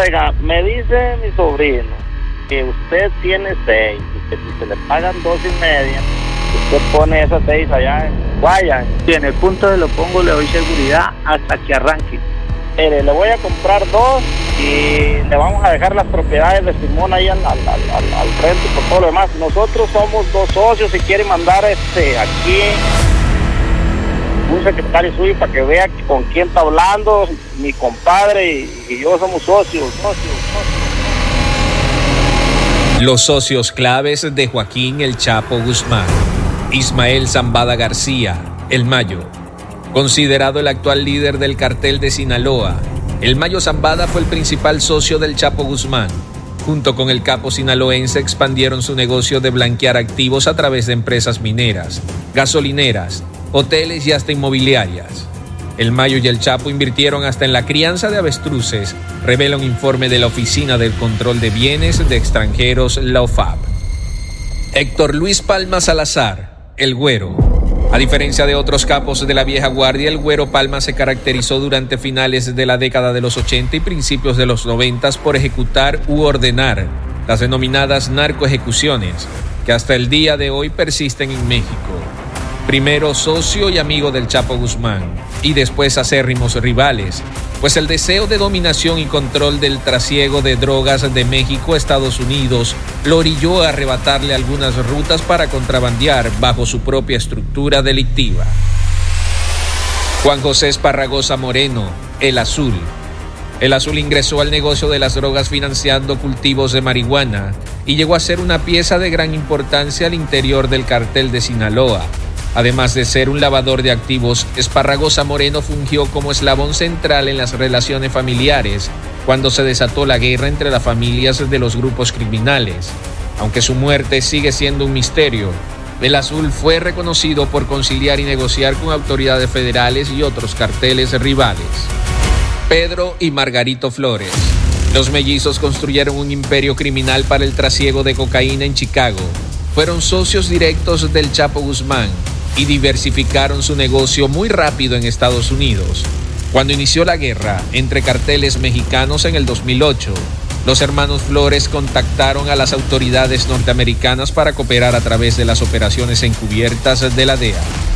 Oiga, me dice mi sobrino que usted tiene seis y que si se le pagan dos y media, usted pone esas seis allá en Guaya. Y en el punto de lo pongo le doy seguridad hasta que arranque. Mire, le voy a comprar dos y le vamos a dejar las propiedades de Simón ahí al, al, al, frente y por todo lo demás. Nosotros somos dos socios y quiere mandar este aquí un secretario suyo para que vea con quién está hablando, mi compadre y, yo somos socios, socios, Los socios claves de Joaquín El Chapo Guzmán. Ismael Zambada García, El Mayo. Considerado el actual líder del cartel de Sinaloa, El Mayo Zambada fue el principal socio del Chapo Guzmán. Junto con el capo sinaloense expandieron su negocio de blanquear activos a través de empresas mineras, gasolineras, hoteles y hasta inmobiliarias. El Mayo y el Chapo invirtieron hasta en la crianza de avestruces, revela un informe de la Oficina del Control de Bienes de Extranjeros, la OFAB. Héctor Luis Palma Salazar, el Güero. A diferencia de otros capos de la vieja guardia, el Güero Palma se caracterizó durante finales de la década de los 80 y principios de los 90 por ejecutar u ordenar las denominadas narcoejecuciones, que hasta el día de hoy persisten en México. Primero socio y amigo del Chapo Guzmán, y después acérrimos rivales, pues el deseo de dominación y control del trasiego de drogas de México a Estados Unidos lo orilló a arrebatarle algunas rutas para contrabandear bajo su propia estructura delictiva. Juan José Esparragosa Moreno, El Azul, el Azul ingresó al negocio de las drogas financiando cultivos de marihuana y llegó a ser una pieza de gran importancia al interior del cartel de Sinaloa. Además de ser un lavador de activos, Esparragosa Moreno fungió como eslabón central en las relaciones familiares cuando se desató la guerra entre las familias de los grupos criminales. Aunque su muerte sigue siendo un misterio, el Azul fue reconocido por conciliar y negociar con autoridades federales y otros carteles rivales. Pedro y Margarito Flores. Los mellizos construyeron un imperio criminal para el trasiego de cocaína en Chicago. Fueron socios directos del Chapo Guzmán y diversificaron su negocio muy rápido en Estados Unidos. Cuando inició la guerra entre carteles mexicanos en el 2008, los hermanos Flores contactaron a las autoridades norteamericanas para cooperar a través de las operaciones encubiertas de la DEA.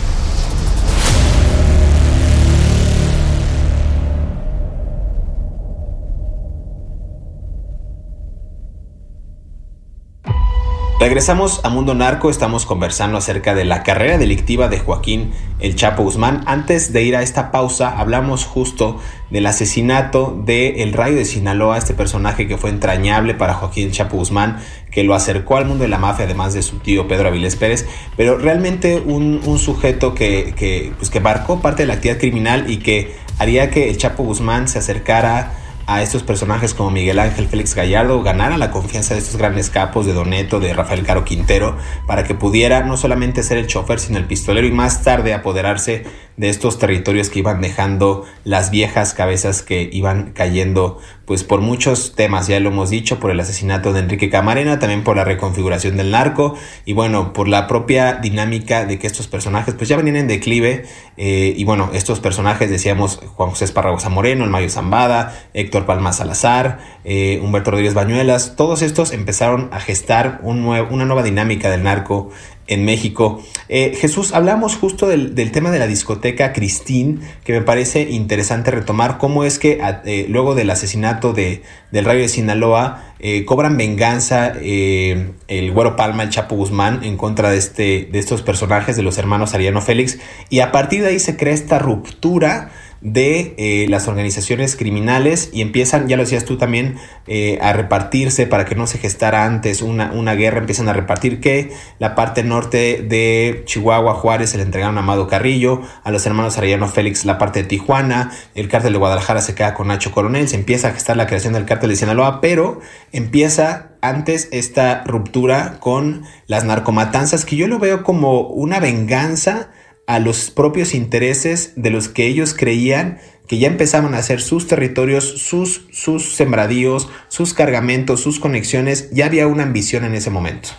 Regresamos a Mundo Narco, estamos conversando acerca de la carrera delictiva de Joaquín El Chapo Guzmán. Antes de ir a esta pausa, hablamos justo del asesinato de El Rayo de Sinaloa, este personaje que fue entrañable para Joaquín Chapo Guzmán, que lo acercó al mundo de la mafia, además de su tío Pedro Avilés Pérez, pero realmente un, sujeto que, que, pues que marcó parte de la actividad criminal y que haría que el Chapo Guzmán se acercara a estos personajes como Miguel Ángel Félix Gallardo ganara la confianza de estos grandes capos de Doneto, de Rafael Caro Quintero, para que pudiera no solamente ser el chofer, sino el pistolero y más tarde apoderarse de estos territorios que iban dejando las viejas cabezas que iban cayendo pues por muchos temas, ya lo hemos dicho, por el asesinato de Enrique Camarena, también por la reconfiguración del narco y bueno, por la propia dinámica de que estos personajes pues ya venían en declive eh, y bueno, estos personajes decíamos Juan José Esparragosa Moreno, el Mayo Zambada, Héctor Palma Salazar, eh, Humberto Rodríguez Bañuelas, todos estos empezaron a gestar un una nueva dinámica del narco en México. Eh, Jesús, hablamos justo del, tema de la discoteca Cristín, que me parece interesante retomar cómo es que eh, luego del asesinato de, del rayo de Sinaloa eh, cobran venganza el Güero Palma, el Chapo Guzmán, en contra de, este, de estos personajes de los hermanos Ariano Félix, y a partir de ahí se crea esta ruptura de eh, las organizaciones criminales y empiezan, ya lo decías tú también, eh, a repartirse para que no se gestara antes una, una, guerra, empiezan a repartir que la parte norte de Chihuahua, Juárez, se le entregaron a Amado Carrillo, a los hermanos Arellano Félix la parte de Tijuana, el cártel de Guadalajara se queda con Nacho Coronel, se empieza a gestar la creación del cártel de Sinaloa, pero empieza antes esta ruptura con las narcomatanzas que yo lo veo como una venganza a los propios intereses de los que ellos creían que ya empezaban a hacer sus territorios, sus, sus sembradíos, sus cargamentos, sus conexiones, ya había una ambición en ese momento.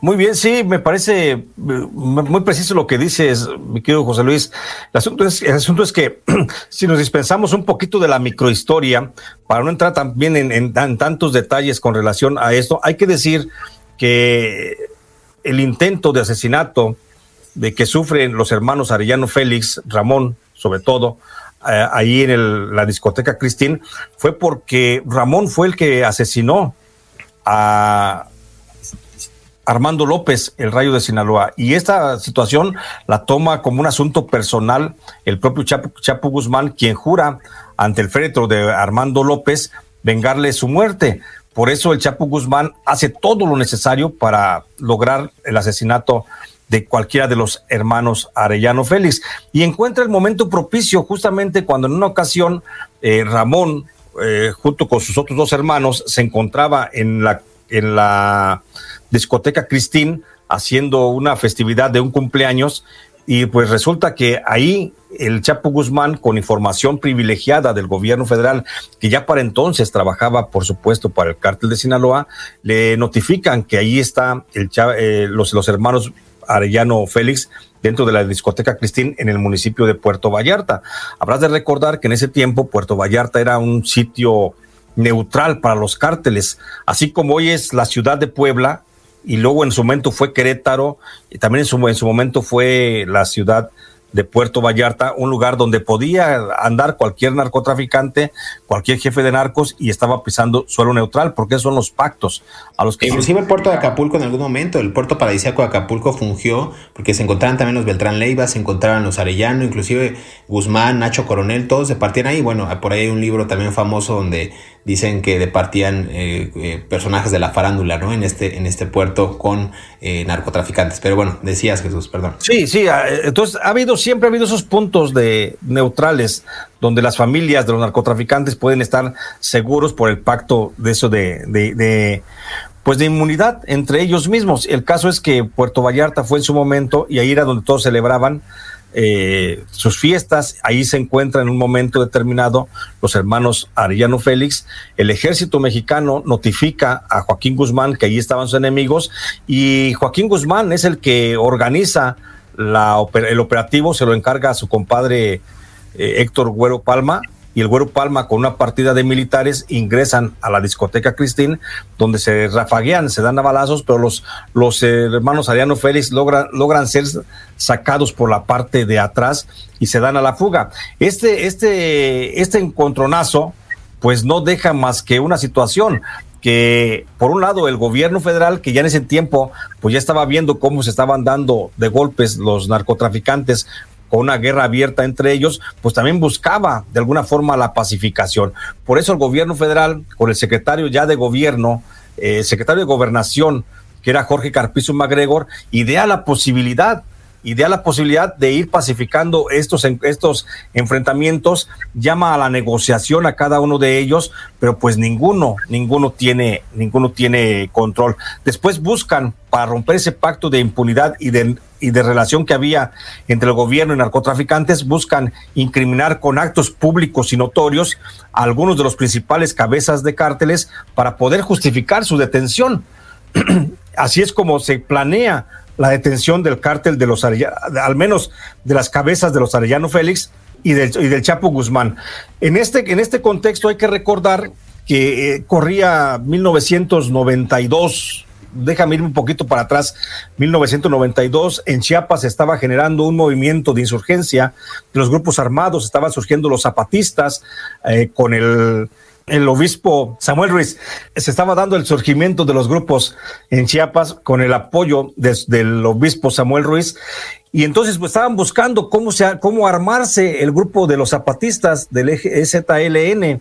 Muy bien, sí, me parece eh, muy preciso lo que dices, mi querido José Luis. El asunto es, que si nos dispensamos un poquito de la microhistoria, para no entrar también en tantos detalles con relación a esto, hay que decir que el intento de asesinato de que sufren los hermanos Arellano Félix, Ramón, sobre todo, eh, ahí en la discoteca Cristín, fue porque Ramón fue el que asesinó a Armando López, el rayo de Sinaloa. Y esta situación la toma como un asunto personal el propio Chapo, Chapo Guzmán, quien jura ante el féretro de Armando López vengarle su muerte. Por eso el Chapo Guzmán hace todo lo necesario para lograr el asesinato de cualquiera de los hermanos Arellano Félix. Y encuentra el momento propicio justamente cuando en una ocasión eh, Ramón, eh, junto con sus otros dos hermanos, se encontraba en la, en la discoteca Cristín haciendo una festividad de un cumpleaños y pues resulta que ahí el Chapo Guzmán, con información privilegiada del gobierno federal, que ya para entonces trabajaba, por supuesto, para el cártel de Sinaloa, le notifican que ahí está el, eh, los, los hermanos Arellano Félix dentro de la discoteca Cristín en el municipio de Puerto Vallarta. Habrás de recordar que en ese tiempo Puerto Vallarta era un sitio neutral para los cárteles, así como hoy es la ciudad de Puebla y luego en su momento fue Querétaro y también en su, en su momento fue la ciudad de Puerto Vallarta, un lugar donde podía andar cualquier narcotraficante, cualquier jefe de narcos y estaba pisando suelo neutral, porque son los pactos a los que... Inclusive el puerto de Acapulco en algún momento, el puerto paradisíaco de Acapulco fungió, porque se encontraban también los Beltrán Leiva, se encontraban los Arellano, inclusive Guzmán, Nacho Coronel, todos se partían ahí. Bueno, por ahí hay un libro también famoso donde dicen que departían eh, eh, personajes de la farándula, ¿no? En este, en este puerto con eh, narcotraficantes. Pero bueno, decías Jesús, perdón. Sí, sí, ah, entonces ha habido, siempre ha habido esos puntos de neutrales donde las familias de los narcotraficantes pueden estar seguros por el pacto de eso de, de, de pues de inmunidad entre ellos mismos. El caso es que Puerto Vallarta fue en su momento y ahí era donde todos celebraban eh, sus fiestas. Ahí se encuentra en un momento determinado los hermanos Arellano Félix. El ejército mexicano notifica a Joaquín Guzmán que ahí estaban sus enemigos y Joaquín Guzmán es el que organiza la, el operativo, se lo encarga a su compadre eh, Héctor Güero Palma y el Güero Palma con una partida de militares ingresan a la discoteca Cristín, donde se rafaguean, se dan a balazos, pero los, los hermanos Ariano Félix logran, logran ser sacados por la parte de atrás y se dan a la fuga. Este, este, este encontronazo, pues no deja más que una situación que por un lado el gobierno federal que ya en ese tiempo pues ya estaba viendo cómo se estaban dando de golpes los narcotraficantes con una guerra abierta entre ellos, pues también buscaba de alguna forma la pacificación. Por eso el gobierno federal, con el secretario ya de gobierno, eh, secretario de gobernación, que era Jorge Carpizo MacGregor, idea la posibilidad idea la posibilidad de ir pacificando estos, estos enfrentamientos, llama a la negociación a cada uno de ellos, pero pues ninguno, ninguno tiene, ninguno tiene control. Después buscan para romper ese pacto de impunidad y de, y de relación que había entre el gobierno y narcotraficantes, buscan incriminar con actos públicos y notorios a algunos de los principales cabezas de cárteles para poder justificar su detención. Así es como se planea la detención del cártel de los Arellano, al menos de las cabezas de los Arellano Félix y del, y del Chapo Guzmán. En este, en este contexto hay que recordar que eh, corría 1992, déjame ir un poquito para atrás, 1992, en Chiapas estaba generando un movimiento de insurgencia los grupos armados, estaban surgiendo los zapatistas eh, con el el obispo Samuel Ruiz se estaba dando el surgimiento de los grupos en Chiapas con el apoyo del obispo Samuel Ruiz. Y entonces pues, estaban buscando cómo, se, cómo armarse el grupo de los zapatistas del ZLN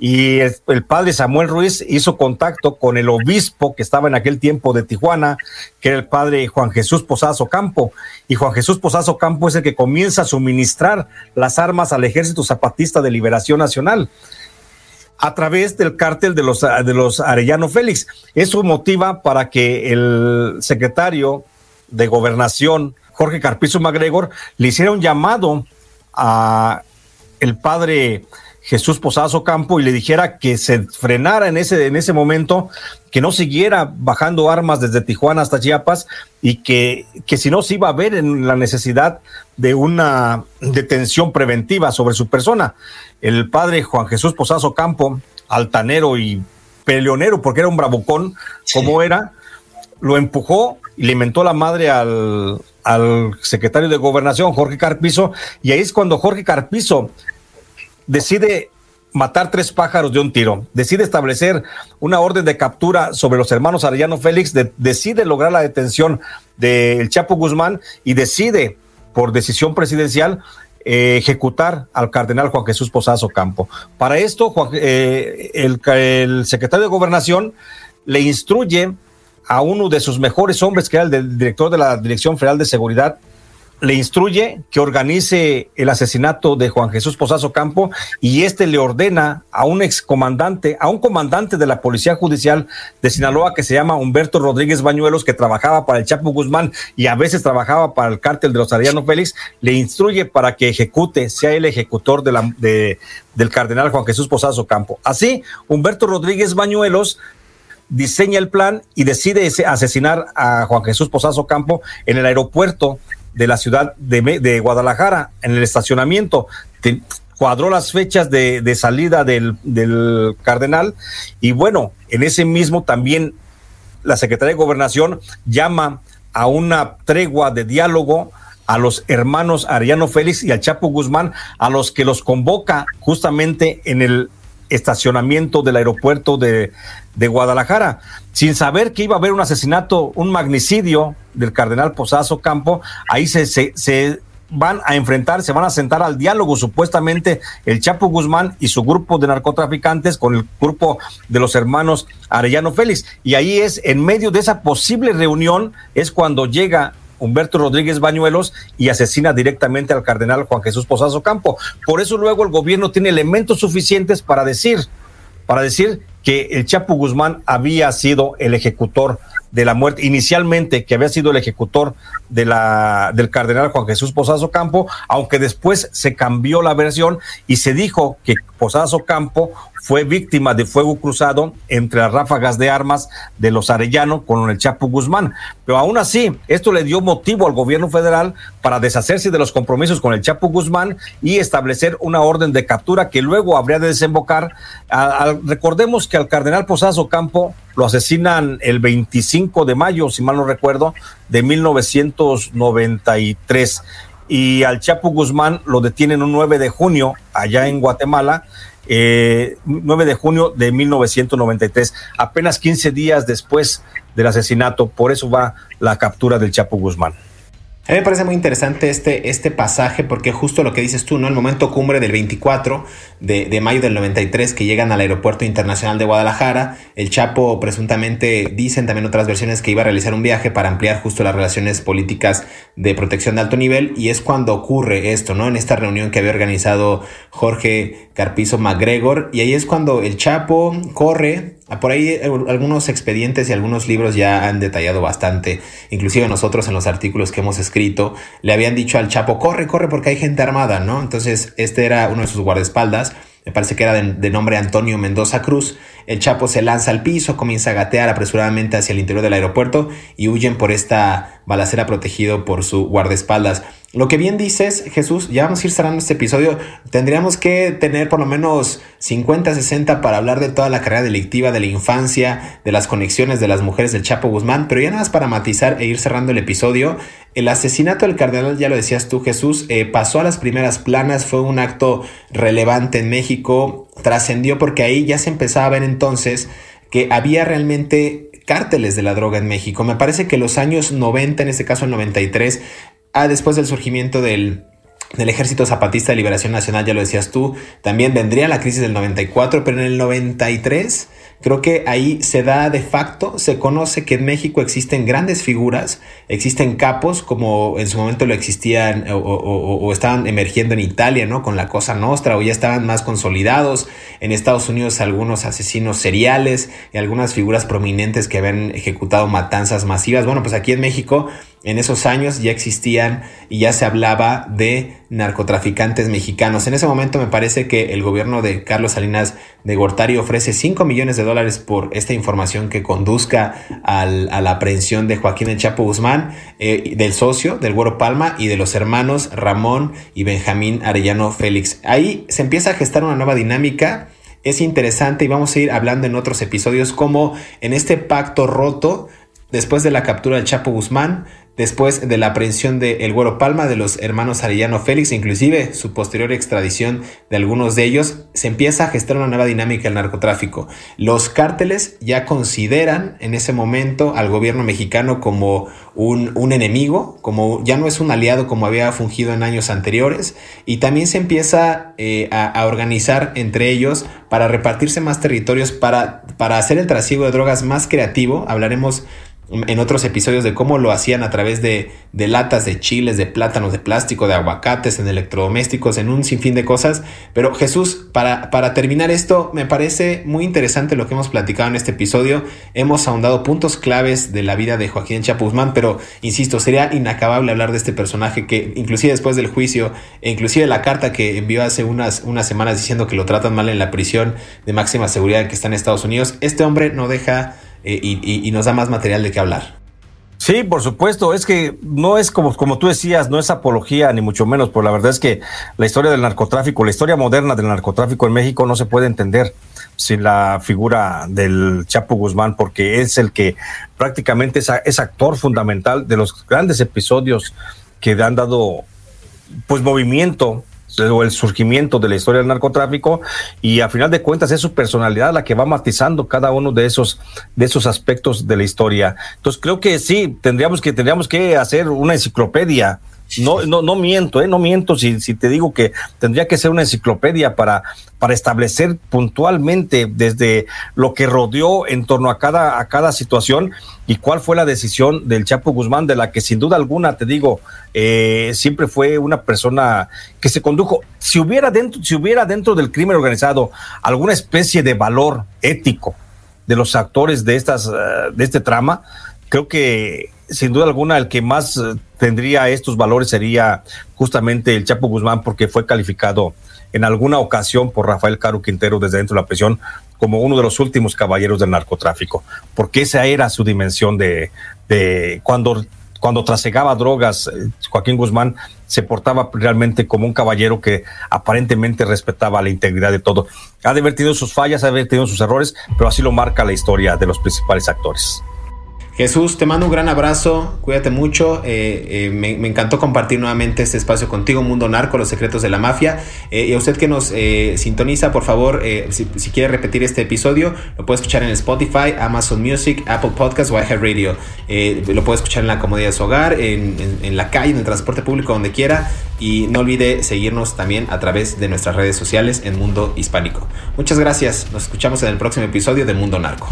y el, padre Samuel Ruiz hizo contacto con el obispo que estaba en aquel tiempo de Tijuana, que era el padre Juan Jesús Posazo Campo. Y Juan Jesús Posazo Campo es el que comienza a suministrar las armas al Ejército Zapatista de Liberación Nacional a través del cártel de los, de los Arellano Félix. Eso motiva para que el secretario de Gobernación, Jorge Carpizo MacGregor, le hiciera un llamado a el padre Jesús Posazo Campo y le dijera que se frenara en ese, en ese momento, que no siguiera bajando armas desde Tijuana hasta Chiapas y que, que si no se iba a ver en la necesidad de una detención preventiva sobre su persona. El padre Juan Jesús Posazo Campo, altanero y peleonero, porque era un bravucón, como era, lo empujó y le inventó la madre al, al secretario de gobernación, Jorge Carpizo, y ahí es cuando Jorge Carpizo decide matar tres pájaros de un tiro, decide establecer una orden de captura sobre los hermanos Arellano Félix, decide lograr la detención del Chapo Guzmán y decide, por decisión presidencial, eh, ejecutar al cardenal Juan Jesús Posazo Campo. Para esto, eh, el, secretario de Gobernación le instruye a uno de sus mejores hombres, que era el del director de la Dirección Federal de Seguridad, le instruye que organice el asesinato de Juan Jesús Posazo Campo y este le ordena a un excomandante, a un comandante de la Policía Judicial de Sinaloa que se llama Humberto Rodríguez Bañuelos, que trabajaba para el Chapo Guzmán y a veces trabajaba para el cártel de los Ariano Félix, le instruye para que ejecute, sea el ejecutor de la, de, del cardenal Juan Jesús Posazo Campo. Así, Humberto Rodríguez Bañuelos diseña el plan y decide asesinar a Juan Jesús Posazo Campo en el aeropuerto de la ciudad de, Guadalajara, en el estacionamiento. cuadró las fechas de, salida del, del, cardenal y bueno, en ese mismo también la Secretaría de Gobernación llama a una tregua de diálogo a los hermanos Ariano Félix y al Chapo Guzmán, a los que los convoca justamente en el estacionamiento del aeropuerto de, de Guadalajara, sin saber que iba a haber un asesinato, un magnicidio del cardenal Posazo Campo, ahí se, se, se van a enfrentar, se van a sentar al diálogo supuestamente el Chapo Guzmán y su grupo de narcotraficantes con el grupo de los hermanos Arellano Félix. Y ahí es, en medio de esa posible reunión, es cuando llega Humberto Rodríguez Bañuelos y asesina directamente al cardenal Juan Jesús Posazo Campo. Por eso luego el gobierno tiene elementos suficientes para decir, para decir que el Chapo Guzmán había sido el ejecutor de la muerte, inicialmente que había sido el ejecutor de la, del cardenal Juan Jesús Posazo Campo, aunque después se cambió la versión y se dijo que Posazo Campo fue víctima de fuego cruzado entre las ráfagas de armas de los Arellano con el Chapo Guzmán. Pero aún así, esto le dio motivo al gobierno federal para deshacerse de los compromisos con el Chapo Guzmán y establecer una orden de captura que luego habría de desembocar. recordemos que al cardenal Posazo Campo lo asesinan el 25 de mayo, si mal no recuerdo, de 1993 y al Chapo Guzmán lo detienen un 9 de junio allá en Guatemala, eh, 9 de junio de 1993, apenas 15 días después del asesinato, por eso va la captura del Chapo Guzmán. A mí me parece muy interesante este, este pasaje porque justo lo que dices tú, ¿no? El momento cumbre del 24 de, mayo del 93 que llegan al aeropuerto internacional de Guadalajara, el Chapo presuntamente dicen también otras versiones que iba a realizar un viaje para ampliar justo las relaciones políticas de protección de alto nivel y es cuando ocurre esto, ¿no? En esta reunión que había organizado Jorge Carpizo MacGregor y ahí es cuando el Chapo corre por ahí eh, algunos expedientes y algunos libros ya han detallado bastante, inclusive nosotros en los artículos que hemos escrito, le habían dicho al Chapo, corre, corre porque hay gente armada, ¿no? Entonces este era uno de sus guardaespaldas, me parece que era de, nombre Antonio Mendoza Cruz, el Chapo se lanza al piso, comienza a gatear apresuradamente hacia el interior del aeropuerto y huyen por esta balacera protegido por su guardaespaldas. Lo que bien dices, Jesús, ya vamos a ir cerrando este episodio. Tendríamos que tener por lo menos 50, 60 para hablar de toda la carrera delictiva, de la infancia, de las conexiones de las mujeres del Chapo Guzmán. Pero ya nada más para matizar e ir cerrando el episodio. El asesinato del cardenal, ya lo decías tú, Jesús, eh, pasó a las primeras planas, fue un acto relevante en México, trascendió porque ahí ya se empezaba a ver entonces que había realmente cárteles de la droga en México. Me parece que los años 90, en este caso el 93, Ah, después del surgimiento del, del Ejército Zapatista de Liberación Nacional, ya lo decías tú, también vendría la crisis del 94, pero en el 93 Creo que ahí se da de facto, se conoce que en México existen grandes figuras, existen capos como en su momento lo existían o, estaban emergiendo en Italia, ¿no? Con la Cosa Nostra o ya estaban más consolidados. En Estados Unidos algunos asesinos seriales y algunas figuras prominentes que habían ejecutado matanzas masivas. Bueno, pues aquí en México en esos años ya existían y ya se hablaba de narcotraficantes mexicanos. En ese momento me parece que el gobierno de Carlos Salinas de Gortari ofrece 5 millones de dólares por esta información que conduzca a la aprehensión de Joaquín El Chapo Guzmán, eh, del socio, del Güero Palma y de los hermanos Ramón y Benjamín Arellano Félix. Ahí se empieza a gestar una nueva dinámica. Es interesante y vamos a ir hablando en otros episodios cómo en este pacto roto, después de la captura del Chapo Guzmán, después de la aprehensión de El Güero Palma, de los hermanos Arellano Félix, inclusive su posterior extradición de algunos de ellos, se empieza a gestar una nueva dinámica del narcotráfico. Los cárteles ya consideran en ese momento al gobierno mexicano como un, enemigo, como ya no es un aliado como había fungido en años anteriores, y también se empieza eh, a, organizar entre ellos para repartirse más territorios, para, para hacer el trasiego de drogas más creativo. Hablaremos en otros episodios de cómo lo hacían a través de, de, latas de chiles, de plátanos, de plástico, de aguacates, en electrodomésticos, en un sinfín de cosas. Pero Jesús, para, para terminar esto, me parece muy interesante lo que hemos platicado en este episodio. Hemos ahondado puntos claves de la vida de Joaquín Chapuzmán, pero insisto, sería inacabable hablar de este personaje que inclusive después del juicio, e inclusive la carta que envió hace unas, unas semanas diciendo que lo tratan mal en la prisión de máxima seguridad que está en Estados Unidos, este hombre no deja eh, y, nos da más material de qué hablar. Sí, por supuesto. Es que no es como, como tú decías, no es apología, ni mucho menos, pero la verdad es que la historia del narcotráfico, la historia moderna del narcotráfico en México no se puede entender sin la figura del Chapo Guzmán, porque es el que prácticamente es, es actor fundamental de los grandes episodios que han dado pues movimiento o el surgimiento de la historia del narcotráfico y a final de cuentas es su personalidad la que va matizando cada uno de esos de esos aspectos de la historia. Entonces creo que sí, tendríamos que tendríamos que hacer una enciclopedia no, no, no miento, ¿eh? no miento si, si te digo que tendría que ser una enciclopedia para, para establecer puntualmente desde lo que rodeó en torno a cada, a cada situación y cuál fue la decisión del Chapo Guzmán, de la que sin duda alguna, te digo, eh, siempre fue una persona que se condujo. Si hubiera dentro, si hubiera dentro del crimen organizado alguna especie de valor ético de los actores de estas, eh, de este trama, creo que sin duda alguna el que más eh, tendría estos valores sería justamente el Chapo Guzmán porque fue calificado en alguna ocasión por Rafael Caro Quintero desde dentro de la prisión como uno de los últimos caballeros del narcotráfico, porque esa era su dimensión de, cuando cuando trasegaba drogas, eh, Joaquín Guzmán se portaba realmente como un caballero que aparentemente respetaba la integridad de todo. Ha tenido sus fallas, ha tenido sus errores, pero así lo marca la historia de los principales actores. Jesús, te mando un gran abrazo, cuídate mucho, eh, eh, me, encantó compartir nuevamente este espacio contigo, Mundo Narco, los secretos de la mafia. Eh, y a usted que nos sintoniza, por favor, si, quiere repetir este episodio, lo puede escuchar en Spotify, Amazon Music, Apple Podcasts o iHeartRadio. lo puede escuchar en la comodidad de su hogar, en, en la calle, en el transporte público, donde quiera. Y no olvide seguirnos también a través de nuestras redes sociales en Mundo Hispánico. Muchas gracias, nos escuchamos en el próximo episodio de Mundo Narco.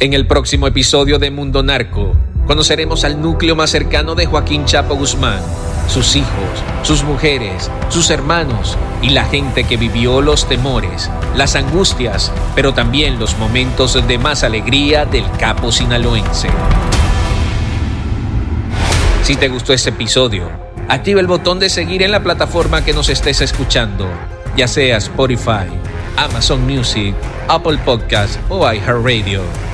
En el próximo episodio de Mundo Narco, conoceremos al núcleo más cercano de Joaquín Chapo Guzmán, sus hijos, sus mujeres, sus hermanos y la gente que vivió los temores, las angustias, pero también los momentos de más alegría del capo sinaloense. Si te gustó este episodio, activa el botón de seguir en la plataforma que nos estés escuchando, ya sea Spotify, Amazon Music, Apple Podcast o iHeartRadio.